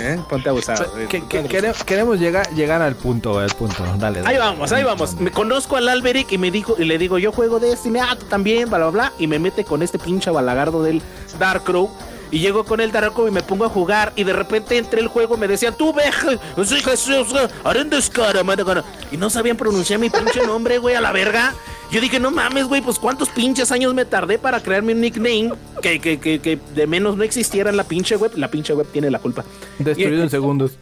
¿Eh? Ponte abusado. Quere- queremos llegar, llegar al punto, al punto. Dale, dale. Ahí vamos, ahí vamos. Me conozco al Alberic y me dijo, y le digo, yo juego Destiny, ah, tú también, bla, bla, bla. Y me mete con este pinche balagardo del Dark Crow. Y llego con el Dark Crow y me pongo a jugar. Y de repente entré el juego y me decían, tú ve, soy Jesús, arendes cara, madre, cara". Y no sabían pronunciar mi pinche nombre, güey, a la verga. Yo dije, no mames, güey, pues cuántos pinches años me tardé para crearme un nickname que, que, que, que de menos no existiera en la pinche web. La pinche web tiene la culpa. Destruido en segundos.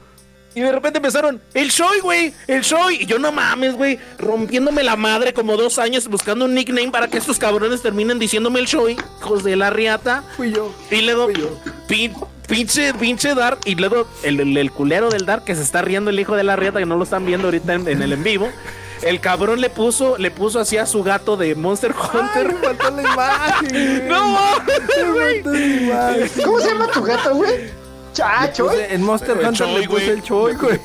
Y de repente empezaron, el Shoy, güey, el Shoy. Y yo no mames, güey, rompiéndome la madre como dos años buscando un nickname para que estos cabrones terminen diciéndome el Shoy, hijos de la riata. Fui yo. Y luego, pin- pinche, pinche Dark. Y luego el, el- el culero del Dark que se está riendo el hijo de la riata, que no lo están viendo ahorita en, en el en vivo. El cabrón le puso, le puso así a su gato de Monster Hunter. me faltó la imagen. no güey. ¿Cómo se llama tu gato, güey? Chacho. Puse- En Monster El Hunter Choy, le puse el Choy, güey.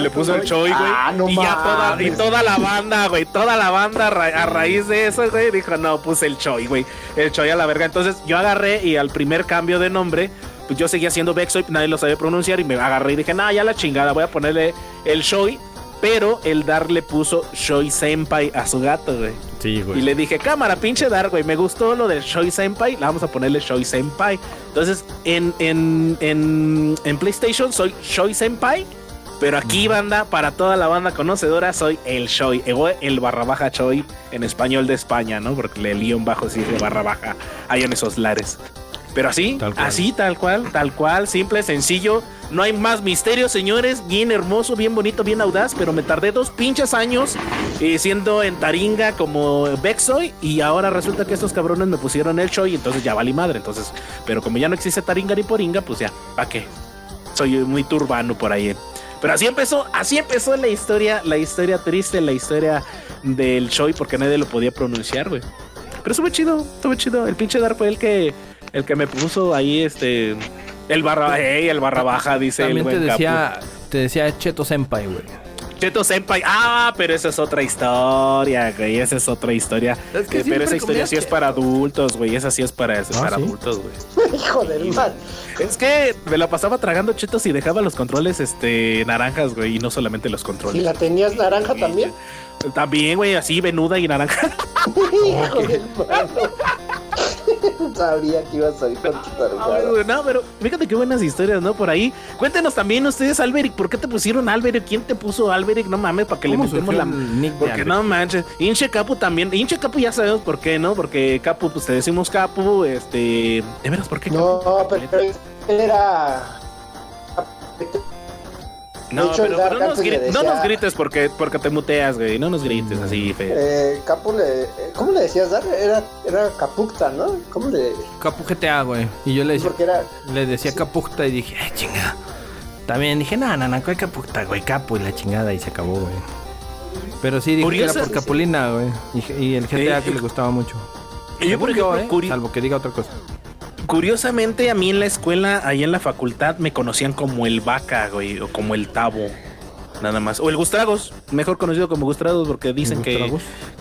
Le puso el. Choy, güey. Ah, no y ya toda, y toda la banda, güey. Toda la banda a, ra- a raíz de eso, güey, dijo, no, puse el Choy, güey. El Choy a la verga. Entonces yo agarré y al primer cambio de nombre, pues yo seguía siendo Vexoy, nadie lo sabía pronunciar. Y me agarré y dije, no, ya la chingada, voy a ponerle el Shoy. Pero el Dar le puso Shoy Senpai a su gato, güey. Sí, Y güey. le dije, cámara, pinche Dar, güey, me gustó lo del Shoy Senpai, la vamos a ponerle Shoy Senpai. Entonces, en, en, en, en PlayStation soy Shoy Senpai, pero aquí, banda, para toda la banda conocedora, soy el Shoy, el barra baja Shoy en español de España, ¿no? Porque lío un bajo sí de barra baja ahí en esos lares. Pero así, Tal cual. así, tal cual, tal cual, simple, sencillo. No hay más misterio, señores. Bien hermoso, bien bonito, bien audaz. Pero me tardé dos pinches años eh, siendo en Taringa como Vexoy. Y ahora resulta que estos cabrones me pusieron el show y entonces ya valí madre. Entonces, pero como ya no existe Taringa ni Poringa, pues ya, ¿para qué? Soy muy turbano por ahí. Pero así empezó, así empezó la historia, la historia triste, la historia del Shoy, porque nadie lo podía pronunciar, güey. Pero estuvo chido, estuvo chido. El pinche Dar fue el que, el que me puso ahí, este, el barra, ey, el barra baja, dice el También te buen decía, te decía Cheto Senpai, güey. Cheto Senpai. Ah, pero esa es otra historia, güey. Esa es otra historia. Es que Eh, pero esa historia sí es para adultos, güey. Esa sí es para, es Ah, para ¿sí? adultos, güey. Hijo del mal. Es que me la pasaba tragando chetos y dejaba los controles este naranjas, güey, y no solamente los ¿Y controles. la tenías naranja también? También, güey, así venuda y naranja. Hijo del mal. Sabía que ibas a ir con tu tarugada. No, pero fíjate qué buenas historias, ¿no? Por ahí. Cuéntenos también ustedes, Alberic, ¿por qué te pusieron Alberic? ¿Quién te puso Alberic? No mames, para que le ¿Cómo metemos la. el nick de Porque no manches. Inche Capu también. Inche Capu ya sabemos por qué, ¿no? Porque Capu, pues te decimos Capu, este. ¿De veras por qué Capu? No, pero él era. No, hecho, pero, no, nos no grites porque, porque te muteas, güey. No nos grites así, feo. Eh, Capu le. eh, ¿Cómo le decías, Dar? Era, era Capucta, ¿no? ¿Cómo le.? Capu GTA, güey. Y yo le decía, Porque era. le decía Capucta y dije, ay, chinga. También dije, no, no, no, ¿cuál Capucta, güey? Capu y la chingada y se acabó, güey. Pero sí, dije que era por sí, sí. Capulina, güey. Y, y el GTA Eh, que le gustaba mucho. Y yo, por ejemplo, ¿eh? curi- Salvo que diga otra cosa. Curiosamente, a mí en la escuela, ahí en la facultad, me conocían como el Vaca, güey, o como el Tabo. Nada más. O el Gustragos, mejor conocido como Gustragos, porque dicen que,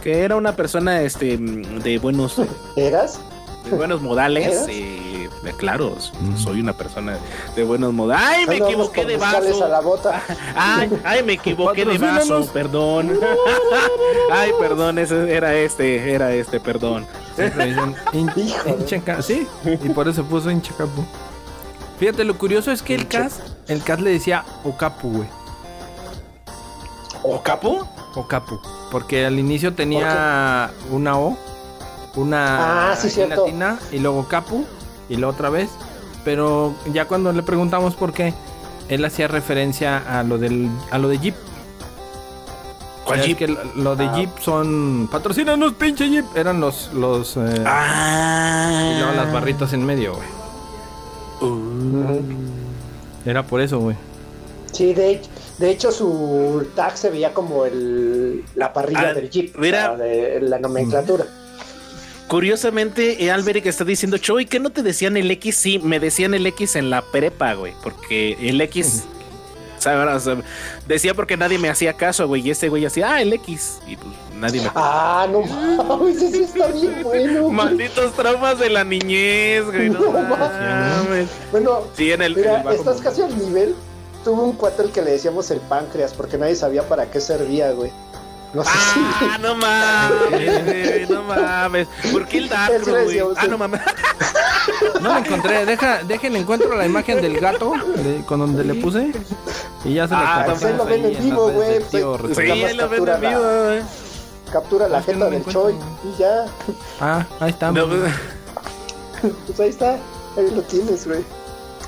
que era una persona este de buenos, ¿Eras? de buenos modales. Eh, de- claro, soy una persona de buenos modales. ¡Ay, me equivoqué de vaso! a la bota. Ay, ay, me equivoqué de vaso, perdón. ay, perdón, ese era este, era este, perdón. Sí, y por eso puso hincha capu. Fíjate, lo curioso es que el Cas, el Cas le decía Ocapu, güey. ¿O capo? Ocapu. Porque al inicio tenía una O, una Ah, sí, cierto. latina y luego Capu y luego otra vez. Pero ya cuando le preguntamos por qué, él hacía referencia a lo del a lo de Jeep. ¿Cuál Jeep? que lo, de Ah. Jeep son patrocínanos pinche Jeep, eran los los eh, Ah. y luego las barritas en medio, güey. Era por eso, güey. Sí, de, de hecho su tag se veía como el, la parrilla Ah, del Jeep. mira. o sea, de la nomenclatura. Curiosamente, eh, Alberic está diciendo, Choy, ¿qué no te decían el X? Sí, me decían el X en la prepa, güey. Porque el X. ¿sabes? O sea, decía porque nadie me hacía caso, güey. Y ese güey hacía, ah, el X. Y pues nadie me. Ah, no mames, ese está bien bueno. güey. Malditos traumas de la niñez, güey. No, No mames. Bueno, Sí, en el. en mira, el estás casi al nivel. Tuvo un cuate al que le decíamos el páncreas porque nadie sabía para qué servía, güey. No sé Ah, no mames, no mames. ¿Por qué el Dark, le güey? Ah, sí. no mames. No la encontré, deja, dejen encuentro la imagen del gato de- con donde le puse y ya se Ah, pues ahí lo ven en vivo, güey, pues, Sí, lo ven en captura vivo, la- güey. captura la jeta no lo del Choi y ya. Ah, ahí está. No, pues, Pues ahí está, ahí lo tienes, güey.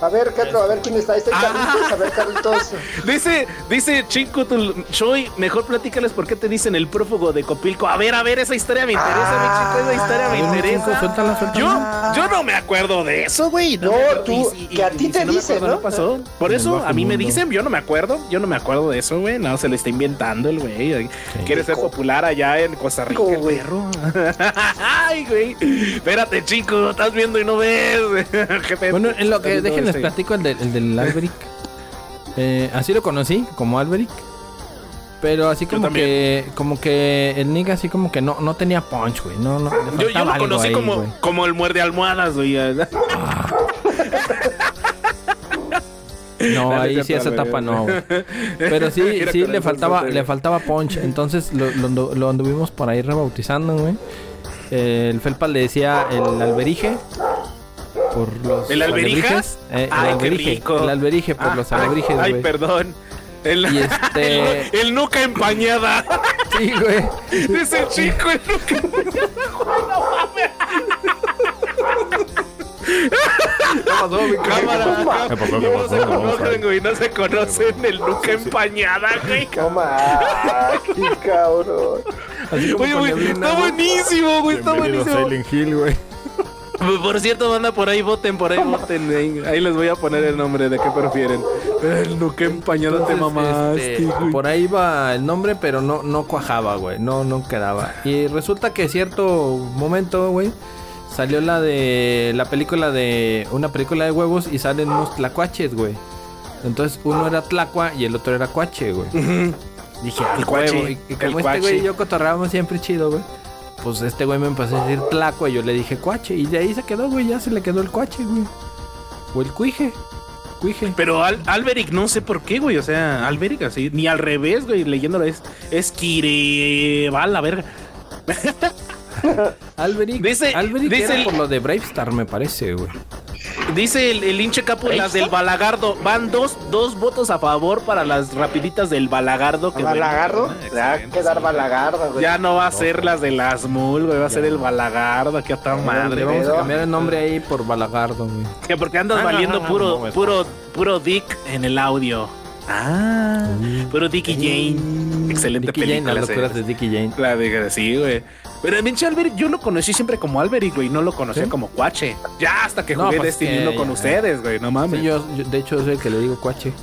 A ver, Catro, a ver quién está. El Ah. Carlitos, a ver, Carlitos. Dice, dice Chinco Choy, mejor platícales por qué te dicen el prófugo de Copilco. A ver, a ver, esa historia me interesa, mi chico, esa historia me A ver, mi interesa. Chinco, suéltala, suéltala. Yo, yo no me acuerdo de eso, güey. No, tú, Y que a ti te si no dicen, acuerdo, ¿no? pasó. Por eso, a mí me dicen, yo no me acuerdo, yo no me acuerdo de eso, güey. No, se le está inventando el güey. Quiere ser popular allá en Costa Rica, ¿Cómo, el güey? Ay, güey. Espérate, chico, estás viendo y no ves. Jefe, Bueno, en lo que estás déjenles este- platico el, del- el del Alberic. Eh, así lo conocí, como Alberic. Pero así como que, como que el nigga así como que no, no tenía punch, güey. No, no, Yo, yo lo conocí ahí, como, güey. como el muerde almohadas, güey. No, Dale, ahí sí esa etapa no, güey. Pero sí, Era sí le faltaba, le faltaba punch. Entonces lo, lo, lo anduvimos por ahí rebautizando, güey. Eh, el Felpa le decía el alberije. Por los ¿El alberija? Eh, Ay, el qué alberije. rico. El alberije por Ah, los ay, alebrijes, Ay, perdón. El, Y este- el, el nuca empañada. Sí, güey. Dice el chico, el nuca empañada. Cámara, ¿Qué pasó? ¿Qué no se conocen, güey, no se conocen el nuca empañada, güey. No mames, qué cabrón. Oye, güey, está buenísimo, güey, está buenísimo. Hill, güey. Por cierto, banda, por ahí voten, por ahí voten. Ahí, ahí les voy a poner el nombre de qué prefieren. El nuca empañada te Entonces, mamaste, este, por ahí va el nombre, pero no, no cuajaba, güey. No, no quedaba. Y resulta que cierto momento, güey, salió la de la película de una película de huevos y salen unos tlacuaches, güey. Entonces uno era tlacua y el otro era cuache, güey. Dije, El el cuache, huevo. Y, y el como este güey y yo cotorrábamos siempre chido, güey. Pues este güey me empezó a decir tlacua y yo le dije cuache. Y de ahí se quedó, güey. Ya se le quedó el cuache, güey. O el cuije. Cuije. Pero Al Alberic, no sé por qué, güey. O sea, Alberic así, ni al revés, güey, leyéndolo es, es Kireval, la verga. Alberic. Dice- Alberic dice era el- por lo de Bravestar, me parece, güey. Dice el, el hinche capo, las del Balagardo. Van dos, dos votos a favor para las rapiditas del Balagardo. ¿A Balagardo? ven- Ya Excelente, quedar sí. Balagardo, güey. Ya no va a ser las de las Mul, güey, va a ser el Balagardo, que a toda madre, vamos a cambiar el nombre ahí por Balagardo, güey. Que porque andas Ah, valiendo no, no, puro, no, no, puro, puro dick en el audio. Ah, pero Dickie Jane. Excelente Dickie Jane, película. las sí. locuras de Dickie Jane. La de sí, güey. Pero pinche Alberic, yo lo conocí siempre como Alberic, güey. No lo conocía ¿Sí? como Cuache. Ya hasta que No, jugué pues Destiny que 1 con ya. ustedes, güey. No mames. Sí, yo, yo- de hecho, soy el que le digo cuache.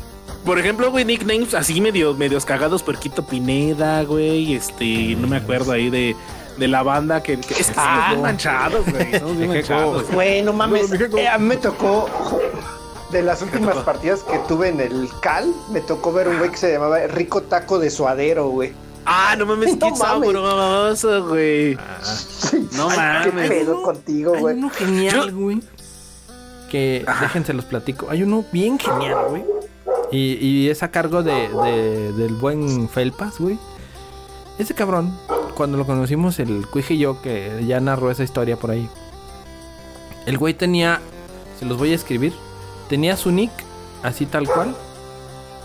Por ejemplo, güey, nicknames así medio, medios cagados, Perquito Pineda, güey. Este, no me acuerdo ahí de, de la banda que, que es que somos Ah. manchados, güey. Bien manchados. Güey, no mames. No, dije, Eh, a mí me tocó. De las últimas partidas que tuve en el Cal, me tocó ver un güey que se llamaba Rico Taco de Suadero, güey. Ah, no mames, No qué sabroso, güey. No ¿Qué mames. pedo contigo, Hay güey? uno genial, güey. Que déjense los platico. Hay uno bien genial, güey. Y, y es a cargo de, de- del buen Felpas, güey. Ese cabrón, cuando lo conocimos, el Cuije y yo, que ya narró esa historia por ahí. El güey tenía, se los voy a escribir, tenía su nick así tal cual.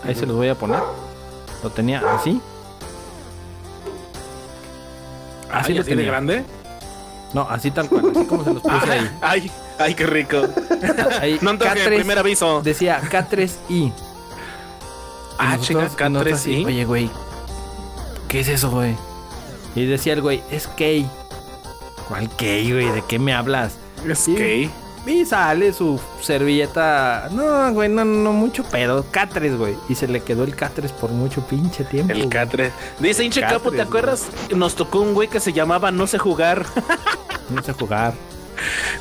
Ahí se los voy a poner. Lo tenía así. Así lo así de tenía. grande. No, así tal cual, así como se los puse ahí. Ay, ay, qué rico. Ahí, No antoje, K3 primer aviso. Decía K3i. Ah, Y y así, K3i. Oye, güey, ¿qué es eso, güey? Y decía el güey, es Kay. ¿Cuál Kay, güey? ¿De qué me hablas? Es Sí. que. Y sale su servilleta. No, güey, no, no, mucho pedo. K3, güey. Y se le quedó el K3 por mucho pinche tiempo. El. K3. Dice Inche K3, Capo, ¿te acuerdas? Nos tocó un güey que se llamaba No sé jugar. No sé jugar.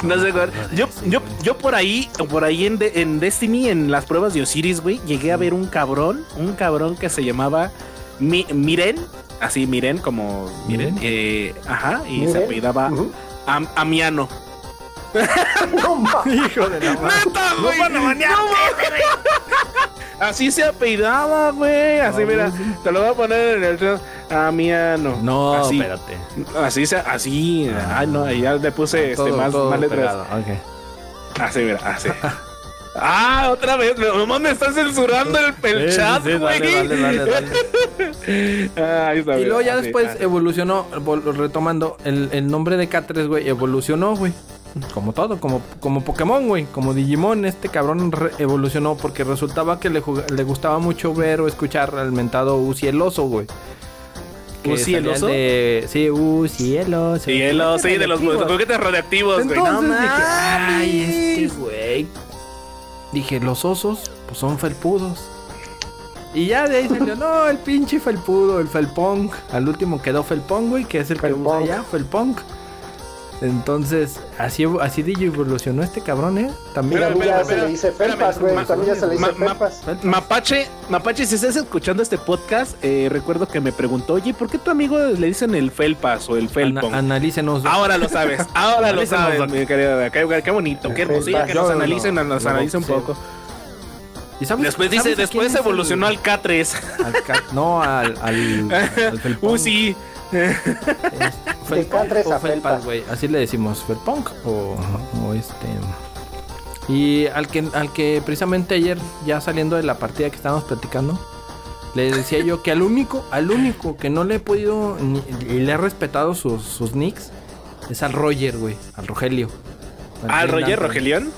No sé jugar. Yo, yo, yo por ahí, por ahí en, De- en Destiny, en las pruebas de Osiris, güey, llegué a ver un cabrón, un cabrón que se llamaba Mi- Miren, así Miren, como Miren, eh, ajá, y se apellidaba Ujú. Am- Amiano. No. Hijo de la madre. ¡Neta, güey! ¡No mames! Así se apellidaba, güey. Así, No, mira, te lo voy a poner en el chat. Amiano. No, así, espérate. así, se- así. Ay, no, ahí ya le puse este, Todo- más, todo más letras. Así, mira, así. ah, otra vez. No mames, me estás censurando el, el Sí, chat, sí, güey. dale, dale, dale, dale. Ah, ahí está, Y mira, luego ya así, después así. evolucionó, vol- retomando, el, el nombre de K3, güey, evolucionó, güey. Como todo, como, como Pokémon, güey, como Digimon, este cabrón re- evolucionó porque resultaba que le, le gustaba mucho ver o escuchar al mentado Ucieloso, güey. Que ¿Uzi el salían oso? De, sí, Ucieloso. El, sí, de los juguetes radioactivos, güey. No dije, ay, este güey. Dije, los osos, pues son felpudos. Y ya de ahí salió, no, el pinche felpudo, el felpong. Al último quedó felpong, güey, que es el que usa Felpong. ya, felpong. Entonces, así, así DJ evolucionó este cabrón, ¿eh? También. Ya se le dice Felpas, güey. También ya se le dice ma- ma- Felpas. Mapache, Mapache, si estás escuchando este podcast, eh, recuerdo que me preguntó, oye, ¿por qué tu amigo le dicen el Felpas o el Ana- Felpong? analícenos. Ahora lo sabes, ahora lo sabes, Doc. mi querido. Qué, qué bonito, qué hermosilla que nos analicen, no, nos yo analice un sí. poco. ¿Y sabes- Después dice, después el- evolucionó al K3. al no, al, al, al felpong. Uzi. Felpunk K3 o a felpas, güey. Así le decimos, felpunk o, o este. Y al que, al que precisamente ayer, ya saliendo de la partida que estábamos platicando, le decía yo que al único, al único que no le he podido ni- y le he respetado sus, sus nicks es al Roger, güey, al Rogelio. ¿Al Green Roger. Rogelión?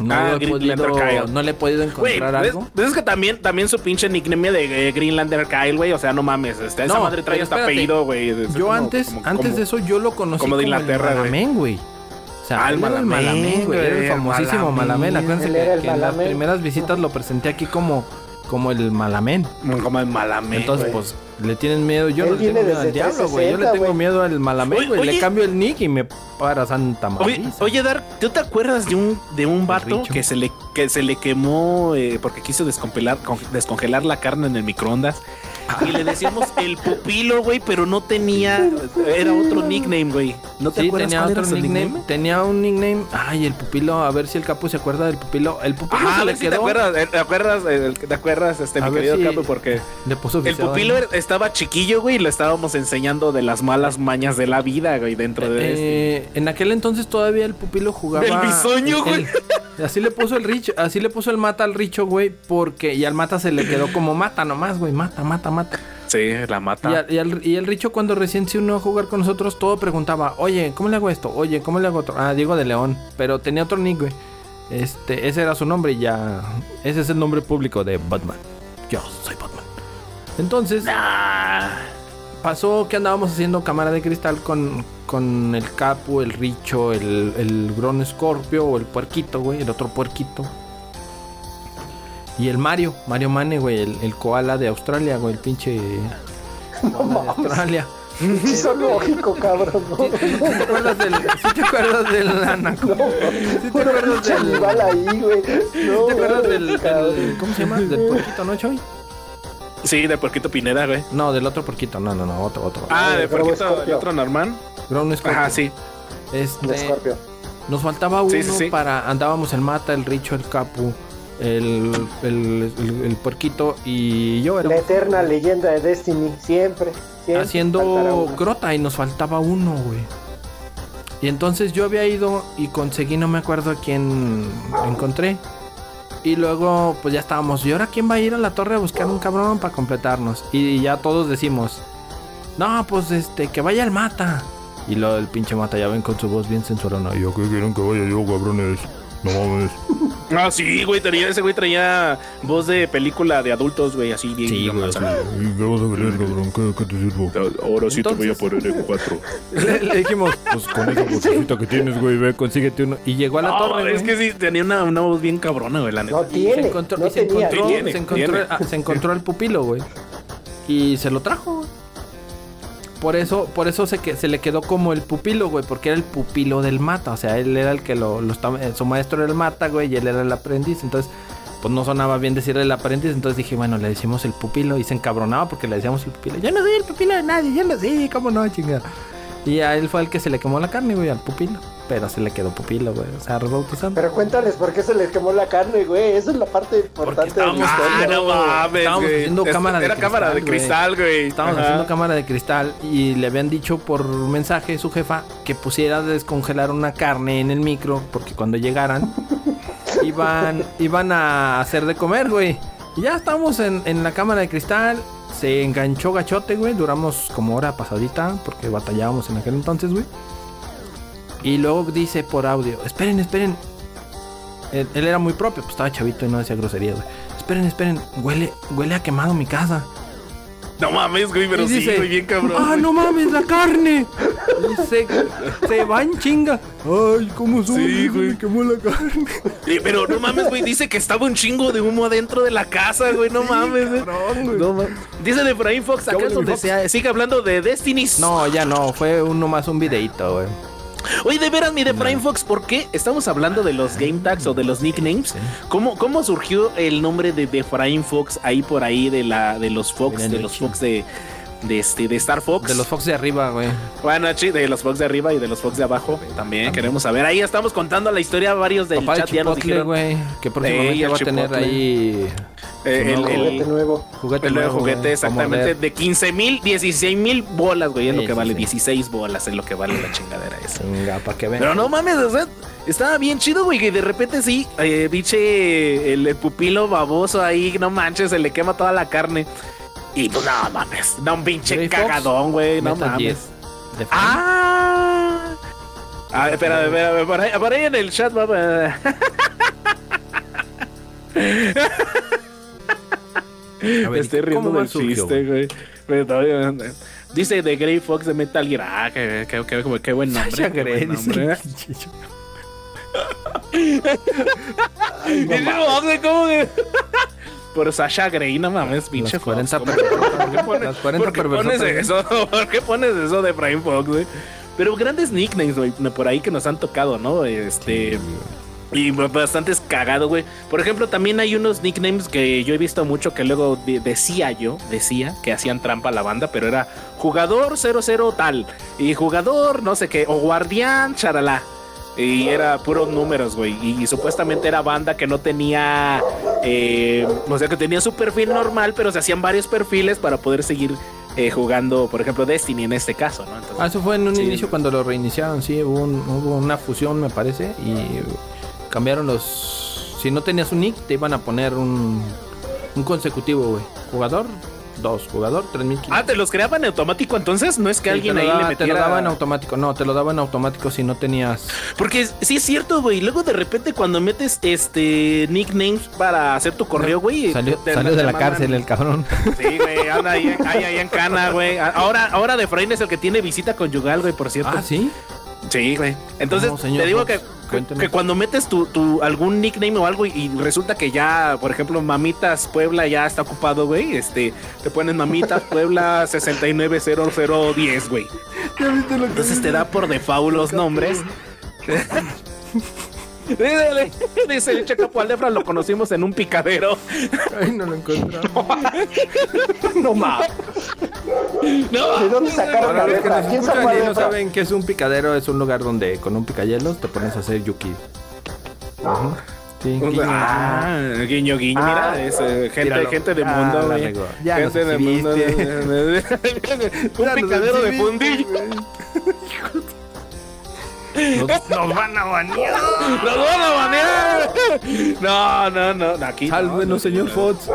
No, Ah, he podido, no le he podido encontrar ¿ves, algo. ves que también, también su pinche nickname de eh, Greenlander Kyle, güey? O sea, no mames, este, esa madre trae hasta espérate. apellido, güey. Es Yo como- antes, como- antes como- de eso, yo lo conocí como de Inglaterra, güey. O sea, Ah, el Malamén, Malamén, güey. Era el famosísimo Malamén. Malamén. Acuérdense que, que en las primeras visitas lo presenté aquí como, como el Malamén. Como el Malamén. Entonces, pues, le tienen miedo. Yo Él no le tengo miedo al diablo, güey. Yo le 360, tengo miedo al Malamén, Oye, güey. Le oye. cambio el nick y me para Santa Oye, Marisa. oye, Dark, ¿tú te acuerdas de un, de un vato que se le, que se le quemó eh, porque quiso descongelar, con- descongelar la carne en el microondas? Y le decíamos el pupilo, güey, pero no tenía. Era otro nickname, güey. ¿No te Sí, acuerdas tenía cuál otro era nickname. Tenía un nickname. Ay, el pupilo. A ver si el capo se acuerda del pupilo. El pupilo Ajá, se a le ver si te quedó. acuerdas, eh, te acuerdas, eh, te acuerdas, este, A mi querido si- Capo, porque Le puso el pupilo estaba chiquillo, güey, y lo estábamos enseñando de las malas mañas de la vida, güey, dentro de este. Eh, en aquel entonces todavía el pupilo jugaba. El bisoño, güey. Así le puso el Richo, así le puso el mata al Richo, güey, porque y al mata se le quedó como mata nomás, güey, mata, mata, mata. Sí, la Y, mata. y al- y el Richo cuando recién se unió a jugar con nosotros, todo preguntaba, oye, ¿cómo le hago esto? Oye, ¿cómo le hago otro? Ah, Diego de León, pero tenía otro nick, güey. Este, ese era su nombre y ya. Ese es el nombre público de Batman. Yo soy Batman. Entonces, pasó que andábamos haciendo cámara de cristal con, con el Capu, el Richo, el, el Gron Scorpio o el puerquito, güey, el otro puerquito. Y el Mario, Mario Mane, güey, el, el koala de Australia, güey, el pinche. koala de Australia. Sí, son lógico, cabrón. ¿no? ¿Sí te acuerdas del, sí te acuerdas del anaconda? ¿Sí te acuerdas del, ahí, güey. No, ¿sí te acuerdas del- ¿cómo se llama? Del puerquito, ¿no, Choy? Sí, de Porquito Pineda, güey. No, del otro puerquito, no, no, no, otro, otro. Ah, de pero Porquito, el otro Norman. Ground Scorpio. Ajá, sí. Este, De Scorpio. Nos faltaba uno Sí, sí, sí. para. Andábamos el Mata, el Richo, el Capu, el, el, el, el puerquito y yo La éramos eterna leyenda de Destiny. Siempre. siempre haciendo uno. grota y nos faltaba uno, güey. Y entonces yo había ido y conseguí, no me acuerdo a quién encontré. Y luego, pues ya estábamos. ¿Y ahora quién va a ir a la torre a buscar un cabrón para completarnos? Y ya todos decimos: No, pues este, que vaya el mata. Y luego el pinche mata ya ven con su voz bien sensualona. ¿Yo qué quieren que vaya yo, cabrones? No mames. Ah, sí, güey, traía, ese güey traía voz de película de adultos, güey, así bien. Sí, güey, avanzada. sí. ¿Y qué vas a querer, cabrón? ¿Qué, qué te sirvo? Ahora sí te voy a poner en cuatro. Le, le dijimos: Pues con esa vocecita que tienes, güey, ve, consíguete uno. Y llegó a la torre. es güey. que sí, tenía una, una voz bien cabrona, güey, la neta. No Y se tiene. encontró, no y se tenía. encontró, Tiene, se encontró, tiene. ah, se encontró el pupilo, güey. Y se lo trajo, güey. Por eso, por eso se, que, se le quedó como el pupilo, güey, porque era el pupilo del mata. O sea, él era el que lo, lo eh, Su maestro era el mata, güey, y él era el aprendiz. Entonces, pues no sonaba bien decirle el aprendiz. Entonces dije, bueno, le decimos el pupilo. Y se encabronaba porque le decíamos el pupilo. Yo no soy el pupilo de nadie, yo no sé, cómo no, chingada. Y a él fue el que se le quemó la carne, güey, al pupilo. Pero se le quedó pupilo, güey. O sea, rebautizando. Pero cuéntales por qué se les quemó la carne, güey. Esa es la parte importante de la estábamos historia. Ah, no mames, Estábamos güey. haciendo Es- cámara de Era cámara de cristal, cristal, güey. Estábamos Ajá. haciendo cámara de cristal y le habían dicho por mensaje su jefa que pusiera a descongelar una carne en el micro porque cuando llegaran iban, iban a hacer de comer, güey. Y ya estábamos en, en la cámara de cristal. Se enganchó gachote, güey. Duramos como hora pasadita porque batallábamos en aquel entonces, güey. Y luego dice por audio, esperen, esperen. Él, era muy propio, pues estaba chavito y no decía groserías, güey. Esperen, esperen, huele, huele a quemado mi casa. No mames, güey, pero sí, dice, güey, bien cabrón. ¡Ah, güey. no mames, la carne! Y se, se va en chinga. ¡Ay, cómo son! Sí, güey. me quemó la carne. Pero no mames, güey, dice que estaba un chingo de humo adentro de la casa, güey, no mames. güey. No mames. Dice de Efraín Fox, acá es donde se sigue hablando de Destiny. No, ya no, fue uno más un videito, güey. Oye, de veras, mi de Efraín Fox, ¿por qué estamos hablando de los game tags o de los nicknames? ¿Cómo, cómo surgió el nombre de, de Fox ahí por ahí de la de los Fox, de los. Fox de, de este de Star Fox? De los Fox de arriba, güey. Bueno, de los Fox de arriba y de los Fox de abajo también, queremos saber. Ahí estamos contando la historia, varios del Papá de chat ya nos Chipotle, dijeron. güey. Que próximamente va a tener ahí eh, el, Juguete nuevo. juguete el nuevo nuevo, juguete, exactamente, de 15 mil, 16 mil bolas, güey, es lo que sí, vale, sí. 16 bolas es lo que vale la chingadera esa. Venga, para que vean. Pero no mames, o sea, estaba bien chido, güey, que de repente sí, eh, biche, el, el pupilo baboso ahí, no manches, se le quema toda la carne. Y pues no mames, da un pinche Fox, cagadón, güey, no Metal mames. 10. De Ah. Ah, espera, espera, por ahí, por ahí en el chat Me ver, estoy riendo ¿cómo del chiste, güey. Pero todavía- Dice de Grey Fox de Metal Gear. Ah, qué, qué, qué- qué buen nombre. Sasha Grey, buen dice nombre. el pinche Y no, ¿cómo que? Por Sasha Grey, no mames, pinche Las 40 Fox. per- ¿Por qué pones, las 40 por qué pones perversotas, eso? ¿Por qué pones eso de Prime Fox, güey? Pero grandes nicknames, güey, por ahí que nos han tocado, ¿no? Este. Y bastante cagado, güey. Por ejemplo, también hay unos nicknames que yo he visto mucho que luego de- decía yo, decía que hacían trampa a la banda, pero era jugador 00 tal y jugador no sé qué, o guardián charalá. Y era puros números, güey. Y, supuestamente era banda que no tenía. eh, o sea, que tenía su perfil normal, pero se hacían varios perfiles para poder seguir eh, jugando, por ejemplo, Destiny en este caso, ¿no? Entonces, Ah, eso fue en un Sí. inicio cuando lo reiniciaron, sí, hubo, un- hubo una fusión, me parece, y cambiaron los... Si no tenías un nick, te iban a poner un, un consecutivo, güey. Jugador Dos, jugador, 3500. Ah, ¿te los creaban en automático entonces? No es que Sí, alguien ahí daba- le Te lo metiera... daba en automático. No, te lo daba en automático si no tenías. Porque sí es cierto, güey. Luego de repente cuando metes este nicknames para hacer tu correo, güey. Salió, te- salió te de la mandan- cárcel el cabrón. Sí, güey, anda ahí, ahí, ahí en cana, güey. Ahora, ahora de Efraín es el que tiene visita conyugal, güey, por cierto. Ah, sí. Sí, güey. Entonces, ¿Cómo, señor te digo que, que, cuando metes tu, tu algún nickname o algo y, y resulta que ya, por ejemplo, Mamitas Puebla ya está ocupado, güey, este, te pones Mamitas Puebla 690010, güey. Entonces te da por default los nombres. Dice, dice el Checapo Aldefra, lo conocimos en un picadero. Ay, no lo encontramos. No mames. No, ¿De dónde sacaron la que letra? ¿Quién sacó la no saben qué es un picadero, es un lugar donde con un picayelos te pones a hacer yuki. Ajá. Sí, guiño. Ah, guiño, guiño. Ah, Mira, es eh, gente, gente de Ah, mundo, la güey. Ya gente de mundo. Un picadero de fundillo. Nos, nos van a banear. ¡Nos van a banear! No, no, no. Aquí. no, Sálvenos, no, señor. Fox.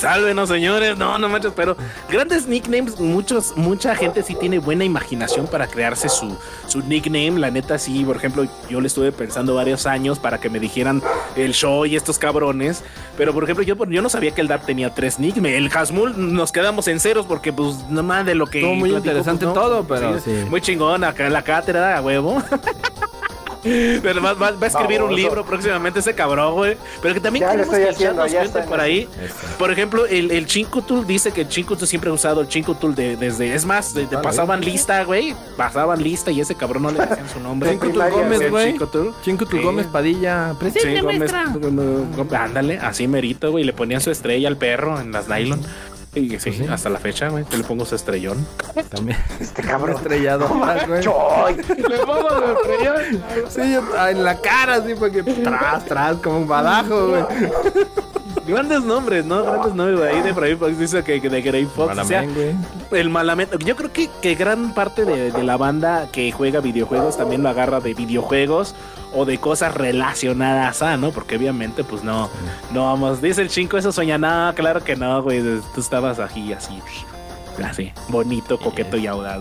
Sálvenos, señores. No, no manches, pero grandes nicknames. Muchos, mucha gente sí tiene buena imaginación para crearse su, su nickname. La neta, sí, por ejemplo, yo le estuve pensando varios años para que me dijeran el show y estos cabrones. Pero, por ejemplo, yo, yo no sabía que el DAP tenía tres nicknames. El Hasmul nos quedamos en ceros porque, pues, nada más de lo que. Estuvo muy platico, interesante pues, no. todo, pero sí. Muy chingón acá en la cátedra, a huevo. Pero va, va- va a escribir un libro próximamente ese cabrón, güey. Pero que también Ya lo queremos estoy que haciendo, ya por ahí. Eso. Por ejemplo, el, el Chincutul dice que el Chincutul siempre ha usado el Chincutul de, desde. Es más, de- de Vale. pasaban lista, güey. Pasaban lista y ese cabrón no le decían su nombre. Chincutul primaria, Gómez, güey. Sí. Gómez Padilla. Sí, Presente, ándale, así merito, güey. Le ponían su estrella al perro en las nylon. Y sí, Pues sí. hasta la fecha, güey. Yo le pongo su estrellón. También. Este cabrón. Estrellado. atrás, güey. Choy. Le pongo su estrellón. Sí, yo- en la cara, así, porque tras, tras, como un badajo, güey. Grandes nombres, ¿no? Grandes nombres, güey. Ahí de Freddy Fox dice que, de Grey Fox. o sea, Malamén, güey. el malamento. Yo creo que, que gran parte de, de la banda que juega videojuegos también lo agarra de videojuegos o de cosas relacionadas a, ¿no? Porque obviamente, pues no, no vamos. Dice el chinco, eso sueña nada, claro que no, güey. Tú estabas aquí así, así, bonito, coqueto y audaz.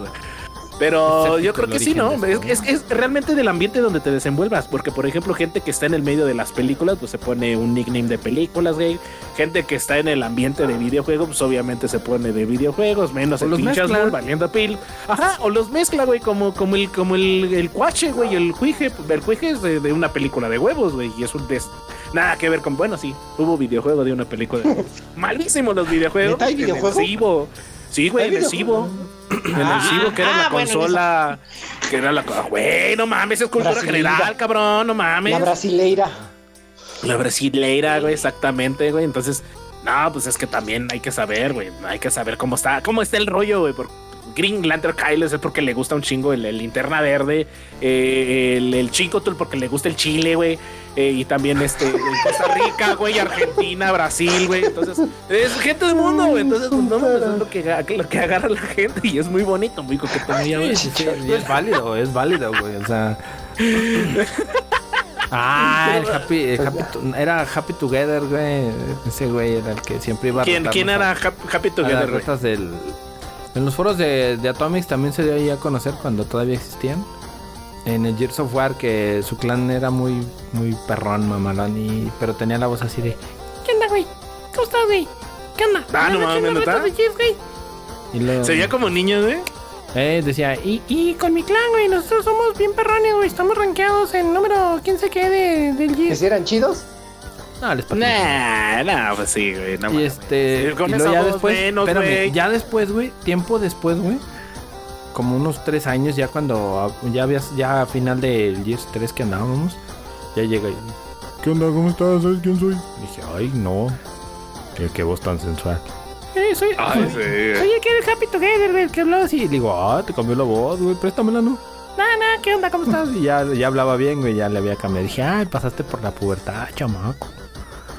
Pero yo creo que sí, ¿no? Es, es, es realmente del ambiente donde te desenvuelvas. Porque, por ejemplo, gente que está en el medio de las películas, pues se pone un nickname de películas, güey. Gente que está en el ambiente de videojuegos, pues obviamente se pone de videojuegos, menos O el pinche valiendo pil. Ajá, o los mezcla, güey, como, como el, como el, el cuache, güey, el cuije. El cuije es de, de una película de huevos, güey. Y es un des... Nada que ver con, bueno, sí, hubo videojuego de una película de huevos. Malísimos los videojuegos. ¿Neta hay videojuego? Sí, güey, ¿Hay en el. En el Cibo, que era ah, la bueno, en consola. Que era la. co- Güey, no mames, es cultura Brasileira. general, cabrón, no mames. La brasileira. La brasileira, güey, exactamente, güey. Entonces, no, pues es que también hay que saber, güey. Hay que saber cómo está, cómo está el rollo, güey. Por Green Lantern Kyle es porque le gusta un chingo el, el linterna verde. eh, el, el Chincotul porque le gusta el chile, güey. eh, y también este, Costa Rica, güey, Argentina, Brasil, güey. Entonces, es gente del mundo, güey. Entonces, pues, no mames, es lo que, lo que agarra la gente. Y es muy bonito, muy coqueto, muy Sí, sí, sí, y es válido, es válido, güey. O sea. Ah, el Happy, el Happy To- era Happy Together, güey. Ese güey era el que siempre iba a ¿Quién, quién a- era Hap- Happy a Together, las güey? del. En los foros de, de Atomics también se dio ahí a conocer cuando todavía existían. En el Gears of War que su clan era muy, muy perrón, mamalón, y, pero tenía la voz así de. ¿Qué onda, güey? ¿Cómo estás, güey? ¿Qué onda? Ah, no ¿Andas haciendo mames, ¿neta? luego, Se veía como niño, güey. eh, decía, y, Y, con mi clan, güey, nosotros somos bien perrones, güey. Estamos rankeados en número quién sé qué de, del ¿Que Gears. si eran chidos? No, les patinó. Nah, nah, pues sí, güey. No Y este. Sí, y luego ya después. menos, espérame, ya después, güey. Tiempo después, güey. Como unos tres años, ya cuando ya habías, ya a final del Gears 3 que andábamos, ya llega y ¿Qué onda? ¿Cómo estás? ¿Sabes quién soy? dije, ay, no. Qué, qué voz tan sensual. Eh, soy, Ay, soy, sí. soy el que era el Happy Together, güey, el que hablaba así. Y digo, ah, te cambió la voz, güey, préstamela, ¿no? Nah, nah, ¿qué onda? ¿Cómo estás? Y ya, ya hablaba bien, güey, ya le había cambiado. Dije, ay, pasaste por la pubertad, chamaco.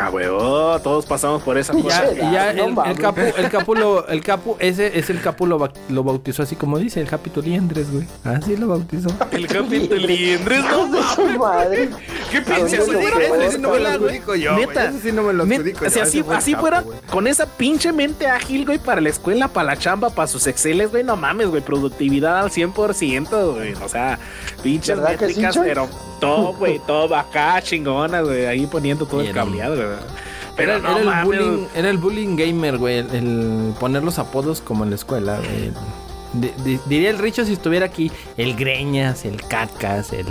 Ah, huevo, todos pasamos por esa cosa. ya, y ya el, el mames. capu, el capu, lo, el capu, ese es el capu lo, ba- lo bautizó así como dice, el Happy Liendres, güey. Así lo bautizó. El capítulo Liendres, no madre. ¿Qué pinche Ese no me lo güey? Neta. Ese sí no me lo adjudico yo, así, así capo, fuera con esa pinche mente ágil, güey, para la escuela, para la chamba, para sus exceles, güey, no mames, güey, productividad al 100%, güey, o sea, pinches ¿Verdad que sí, métricas, pero todo, güey, todo acá, chingonas, güey, ahí poniendo todo el cableado, güey. Pero Era, no era el bullying, era el bullying gamer, güey. El, el poner los apodos como en la escuela, güey. Di- di- diría el Richo si estuviera aquí, el Greñas, el Cacas, el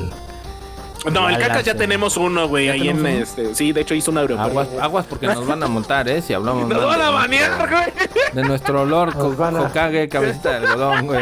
No, el Alas, cacas ya tenemos uno, güey, ¿Ya ahí en uno? este, sí, de hecho hizo un aeropuerto. Aguas, aguas porque nos van a montar, ¿eh? Si hablamos Nos mal van de a nuestro- banear, güey. De nuestro olor, Hokage, cabecita de algodón, güey.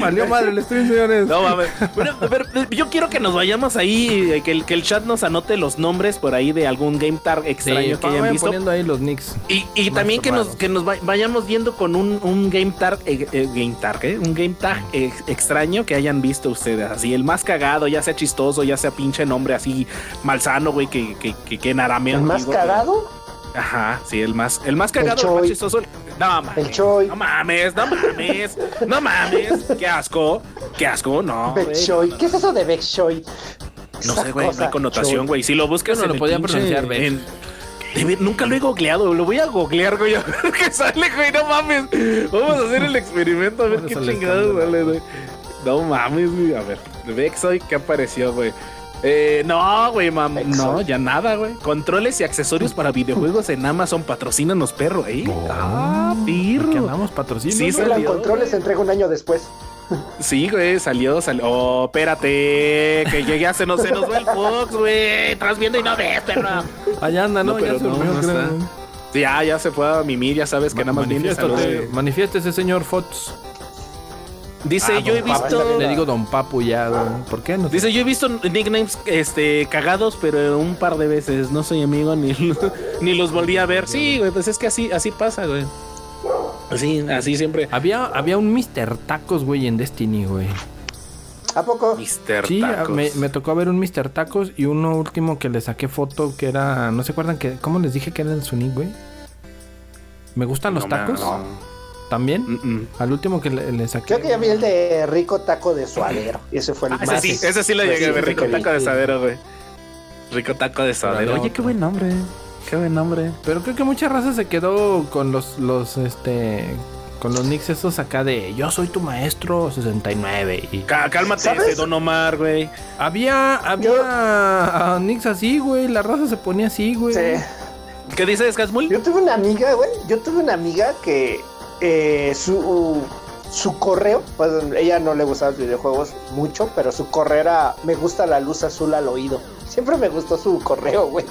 Valió madre el stream, señores. No mames. Bueno, pero yo quiero que nos vayamos ahí, eh, que el, que el chat nos anote los nombres por ahí de algún game tag Sí, extraño que hayan visto. poniendo ahí los nicks. Y, y también que nos, que nos va- vayamos viendo con un, un game tag, eh, eh, game tag, ¿eh? Un game tag extraño que hayan visto ustedes. Así, el más cagado, ya sea chistoso, ya sea pinche nombre así malsano, güey, que, que, que, que en arameo. ¿El más digo, cagado? Ajá, sí, el más, el más cagado, el, más chistoso. No mames. El Choy. No mames, no mames, no mames. Qué asco, qué asco, no. Bekshoy. ¿Qué es eso de Bekshoy? No Esa sé, güey, no hay connotación, Choy. güey. Si lo buscas no lo podía pronunciar, nunca lo he googleado, lo voy a googlear, güey, a ver qué sale, güey, no mames. Vamos a hacer el experimento, a ver qué chingados sale, güey. No mames, güey, a ver. Vexoy, ¿qué apareció, güey? Eh, no, güey, mam. No, ya nada, güey. Controles y accesorios para videojuegos en Amazon. Patrocínanos, perro, ¿eh? ah, Que pirro. andamos patrocinando. Sí, salió, controles, se entrega un año después. Sí, güey, salió, salió. Oh, espérate, que llegue a se nos, se nos va el Fox, güey. Estás viendo y no ves, perro. Allá anda, ¿no? No, ya pero se no, no está. Ya, ya se fue a mimir, ya sabes que nada más viene manifiéstese, señor Fox. Dice, Ah, yo he don Papu. visto. Le digo Don Papu ya, güey. ¿Por qué no? Dice, yo he visto nicknames este, cagados, pero un par de veces. No soy amigo ni, ni los volví a ver. Sí, güey, pues es que así, así pasa, güey. Así, así siempre. Había, había un Mr. Tacos, güey, en Destiny, güey. ¿A poco? Mr. Sí, Tacos. me, me tocó ver un Mr. Tacos y uno último que le saqué foto que era. ¿No se acuerdan que cómo les dije que era en su nick, güey? Me gustan los No tacos. no. ¿También? Mm, mm. Al último que le, le saqué. Creo que ya vi el de rico taco de suadero. Y ese fue el Ah, ese más. sí, ese sí lo llegué a ver. Rico taco de sadero, güey. Rico taco de. Órale, Oye, qué buen nombre. Qué buen nombre. Pero creo que mucha raza se quedó con los, los, este, con los nicks esos acá de yo soy tu maestro 69 y Cá- Cálmate, ¿Sabes? ese Don Omar, güey. había, había ah, nicks así, güey, la raza se ponía así, güey. Sí. ¿Qué dices, Casmul? Yo tuve una amiga, güey. Yo tuve una amiga que eh, su, su correo, pues ella no le gustaba los videojuegos mucho, pero su correo era me gusta la luz azul al oído. Siempre me gustó su correo, güey.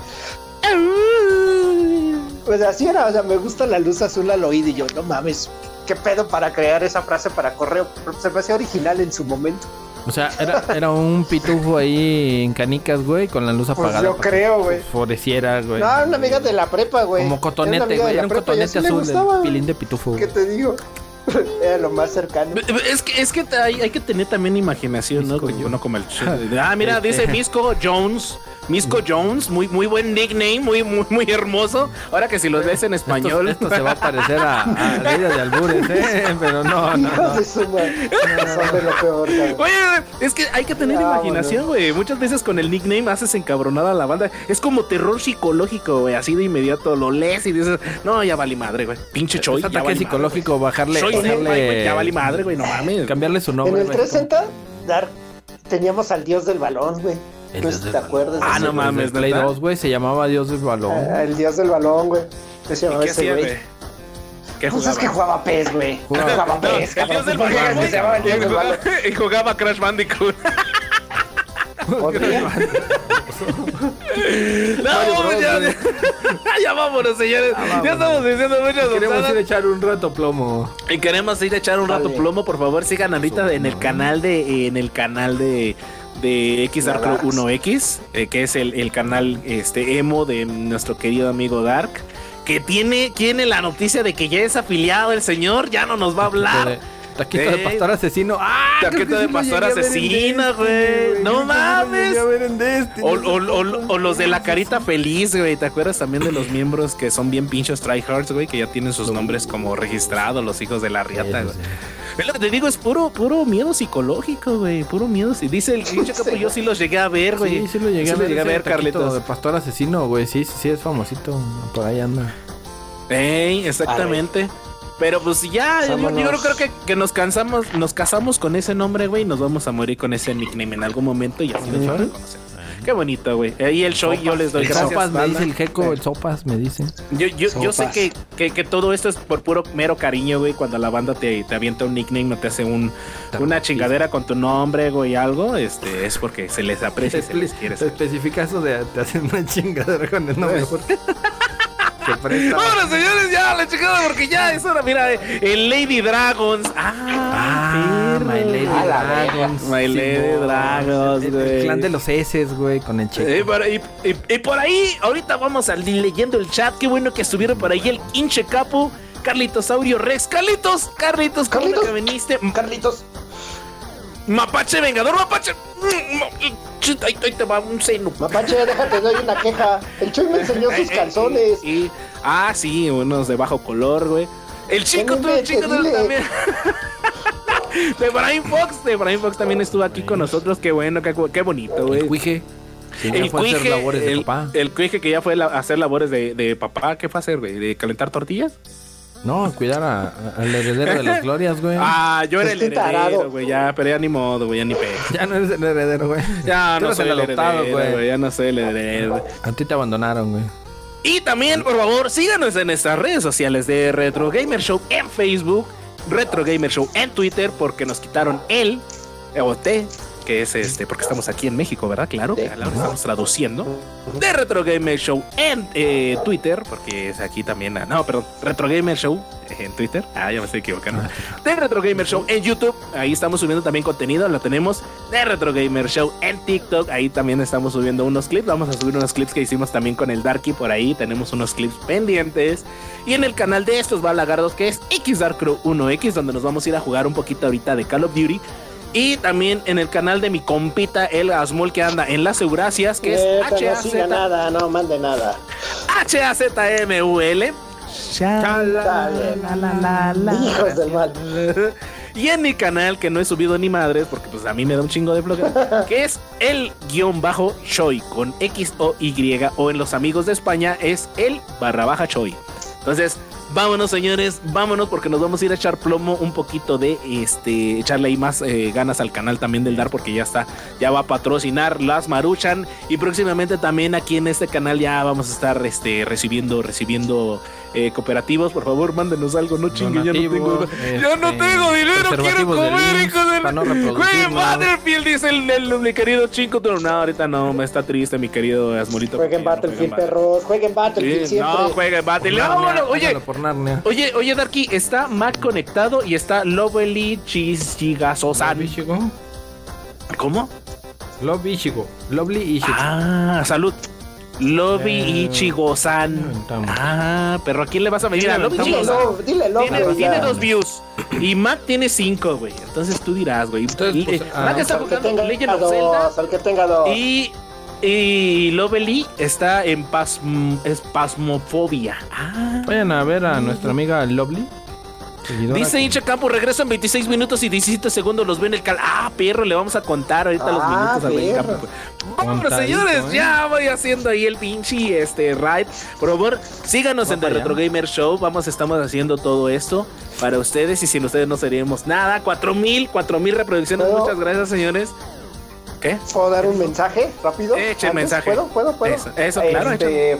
Pues así era, o sea, me gusta la luz azul al oído y yo, no mames, qué pedo para crear esa frase para correo. Se me hacía original en su momento. O sea, era, era un pitufo ahí en canicas, güey, con la luz Pues apagada. yo para creo, güey. fosforeciera, güey. No, una amiga de la prepa, güey. Como cotonete, güey. Era un cotonete azul, el güey. pilín de pitufo. ¿Qué te digo? Era lo más cercano. Es que, es que hay, hay que tener también imaginación, ¿no? Misco no como el... Ah, mira, Este. dice Misco Jones. Misco Jones, muy, muy buen nickname, muy, muy, muy hermoso. Ahora que si lo ves en español. esto se va a parecer a, a la vida de albures, ¿eh? Pero no, no, no. Son de lo peor. Oye, es que hay que tener Ya, imaginación, güey. Muchas veces con el nickname haces encabronada a la banda. Es como terror psicológico, güey. Así de inmediato lo lees y dices, no, ya vale madre, güey. Pinche Choi. Es ya ataque vale psicológico, bajarle, madre. Güey, bajarle, ya vale madre, güey, no mames. cambiarle su En nombre. el güey. 360, Dark, teníamos al dios del balón, güey. El No dios sé si te acuerdas. Ah, no güey. mames, Play ¿neta? 2, güey, se llamaba Dios del Balón. Ah, el dios del balón, güey. ¿Qué se ¿Y llamaba qué ese güey? güey? ¿Qué Pues es que jugaba? PES, güey. Jugaba- Jugaba No, PES, el dios del ¿Por qué balón, se llamaba el Y dios del balón? jugaba, y jugaba Crash Bandicoot. No, ya, ya, ya vámonos, señores. Ya estamos diciendo muchas Queremos dosadas. ir a echar un rato plomo. Y queremos ir a echar un rato Dale. plomo, por favor, sigan ahorita en el canal de en el canal de de X Dark Darks. 1X, eh, que es el, el canal este emo de nuestro querido amigo Dark, que tiene tiene la noticia de que ya es afiliado el señor, ya no nos va a hablar. Taquito de pastor asesino. ¡Ah! Taquito de pastor asesino, güey. No mames. O, los de la carita feliz, güey. ¿Te acuerdas también de los miembros que son bien pinchos tryhards, güey? Que ya tienen sus nombres como registrados, los hijos de la riata, güey. Es lo que te digo, es puro, puro miedo psicológico, güey. Puro miedo. Si dice el pinche capo, yo sí los llegué a ver, güey. Sí, sí lo llegué a ver. llegué a ver, Carlitos. De pastor asesino, güey. Sí, sí, sí, es famosito. Por ahí anda. Ey, exactamente. Pero pues ya, yo, yo creo que, que nos cansamos, nos casamos con ese nombre, güey, y nos vamos a morir con ese nickname en algún momento y así nos van a reconocer. Qué bonito, güey. Ahí el show, yo les doy El gracias. sopas me dice el jeco, el sopas me dice. Yo, yo, yo sé Sopas. que, que, que todo esto es por puro mero cariño, güey. Cuando la banda te, te avienta un nickname, no te hace un, una chingadera con tu nombre, güey, algo, este, es porque se les aprecia y se les quiere. Especifica eso de te hacen una chingadera con el nombre. Se presta. Vámonos, señores, ya, la chingada, porque ya es hora. Mira, el Lady Dragons. Ah, Ah, perro. My Lady Dragons. My Lady Simón. Dragons, El- güey. El clan de los S, güey, con el Y checo. por, y- y- y por ahí, ahorita vamos a ir leyendo el chat. Qué bueno que estuvieron por ahí el hinche capo. Carlitos Saurio Rex. Carlitos, Carlitos, bueno Carlitos. que viniste. Carlitos, Mapache Vengador, Mapache. Ahí, ahí te va un seno. Mapache, déjate, doy una queja. El Chuy me enseñó sus calzones. y- ah, sí, unos de bajo color, güey. El chico, no tú, el chico inventes, tú dile. también. De Brian Fox, de Brian Fox también estuvo aquí con nosotros. Qué bueno, qué, qué bonito, güey. El cuije. que ya El fue a hacer cuije, labores de el, papá. el cuije que ya fue a hacer labores de, de papá. ¿Qué fue a hacer, güey? ¿De calentar tortillas? No, cuidar a- a- al heredero de las glorias, güey. Ah, yo era el heredero, güey. Ya, pero ya ni modo, güey. Ya ni pedo. Ya no eres el heredero, güey. Ya no eres soy el el adoptado, heredero, güey. Ya no soy el heredero. A ti te abandonaron, güey. Y también, por favor, síganos en nuestras redes sociales de Retro Gamer Show en Facebook, Retro Gamer Show en Twitter, porque nos quitaron el o T, que es este, porque estamos aquí en México, ¿verdad? Claro, Sí. ahora estamos traduciendo. De Retro Gamer Show en eh, Twitter, porque es aquí también, ah, no, perdón, Retro Gamer Show en Twitter. Ah, ya me estoy equivocando. De Retro Gamer Show en YouTube, ahí estamos subiendo también contenido, lo tenemos. De Retro Gamer Show en TikTok, ahí también estamos subiendo unos clips. Vamos a subir unos clips que hicimos también con el Darky por ahí, tenemos unos clips pendientes. Y en el canal de estos balagardos que es X Dark Crew 1X, donde nos vamos a ir a jugar un poquito ahorita de Call of Duty. Y también en el canal de mi compita, el Asmol, que anda en las Euracias, que es Neta, no HAZ, nada, no mande nada. HAZMUL. Hijos del mal. Y en mi canal, que no he subido ni madres, porque pues a mí me da un chingo de flojera, que es el guion bajo Choi, con X o Y, o en los amigos de España es el barra baja Choi. Entonces, vámonos señores, vámonos porque nos vamos a ir a echar plomo un poquito de este, echarle ahí más eh, ganas al canal también del Dar, porque ya está, ya va a patrocinar las Maruchan y próximamente también aquí en este canal ya vamos a estar este, recibiendo, recibiendo eh, cooperativos. Por favor, mándenos algo, no chingue, ya no tengo, Donativos, ya no este, tengo dinero, quiero comer, hijo de para no Jueguen reproducirnos. Battlefield, dice el, el- mi querido chico. No, ahorita no, me está triste mi querido Asmolito. Jueguen no Battlefield, perros. Jueguen Battlefield Sí, siempre. no, jueguen Battlefield. No, bueno, oye, Narnia. oye, oye, Darky, está Mac conectado y está Lovely. Lobby Ichigo. ¿Cómo? Lobby Ichigo. Lovely Ichigo. Ah, salud. Lobby Eh, Ichigo-san. Ah, pero ¿a quién le vas a medir? A Lobby lo, dile lo. Tiene, tiene dos views y Mac tiene cinco, güey. Entonces tú dirás, güey. Entonces, pues, ah, Mac está jugando Legend of Zelda dos, al que tenga dos. y, y Lovely está en pasm- espasmofobia. Ah. Vayan a ver a nuestra amiga Lovely. Dice Hincha Campo, regreso en 26 minutos y 17 segundos, los ven el cal. Ah, perro, le vamos a contar ahorita los Ah, minutos al. Campo. Vámonos, señores, ¿eh? ya voy haciendo ahí el pinche este ride. Por favor, síganos Va en The para Retro allá. Gamer Show. Vamos, estamos haciendo todo esto para ustedes y sin ustedes no seríamos nada. 4000, 4000 reproducciones. Muchas gracias, señores. ¿Qué? ¿Puedo dar un mensaje rápido? Eche Antes, mensaje. ¿Puedo? ¿Puedo? ¿Puedo? Eso, eso, claro, Este,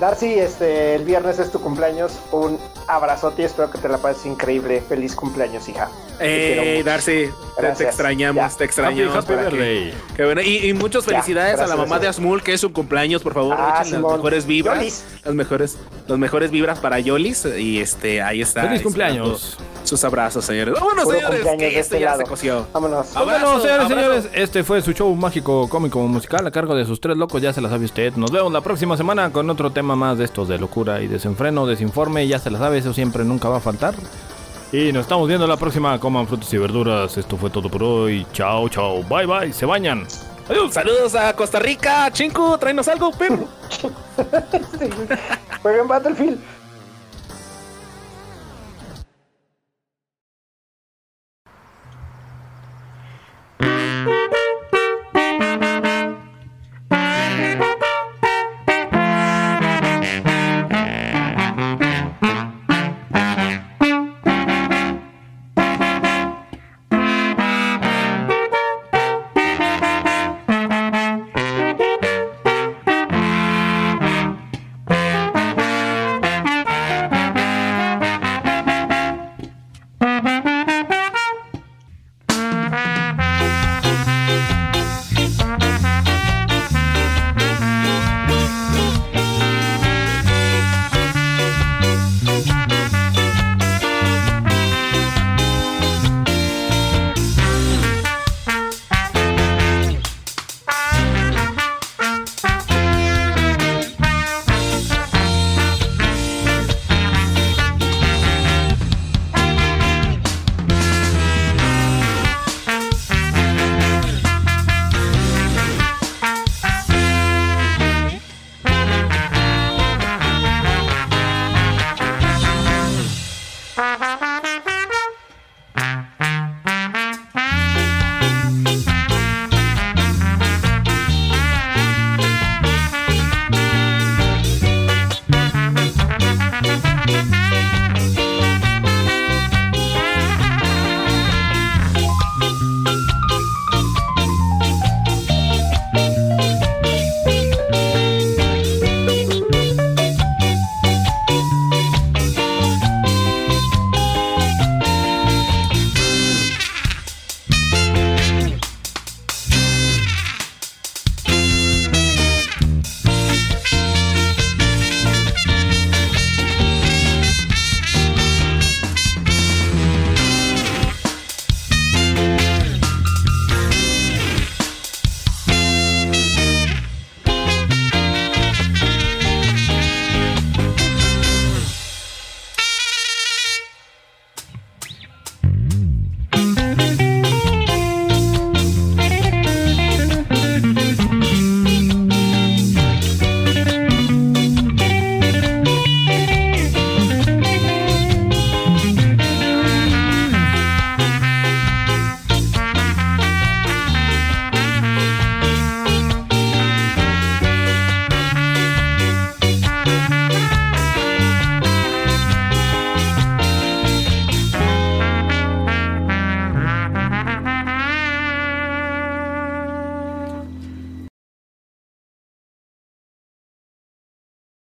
Darcy, este, el viernes es tu cumpleaños. Un abrazote y espero que te la pases increíble. Feliz cumpleaños, hija. Eh. Darcy, te, extrañamos, Ya. te extrañamos. Happy para que-. Qué bueno. Y, y muchas Ya, felicidades a la gracias, mamá de. Asmul, que es su cumpleaños, por favor. Ah, las mejores vibras. Yolis. Las mejores, las mejores vibras para Yolis. Y este, ahí está. Feliz cumpleaños. Sus abrazos, señores. Vámonos, Puro señores, que de esto este ya lado. se coció. Vámonos. Señores, abrazo. señores, este fue su show mágico, cómico, musical a cargo de sus tres locos, ya se la sabe usted. Nos vemos la próxima semana con otro tema más de estos de locura y desenfreno, desinforme, ya se la sabe, eso siempre nunca va a faltar. Y nos estamos viendo la próxima. Coman frutas y verduras. Esto fue todo por hoy. Chao, chao. Bye, bye. Se bañan. Adiós. Saludos a Costa Rica. Chinku, tráenos algo, perro. Jueguen Battlefield.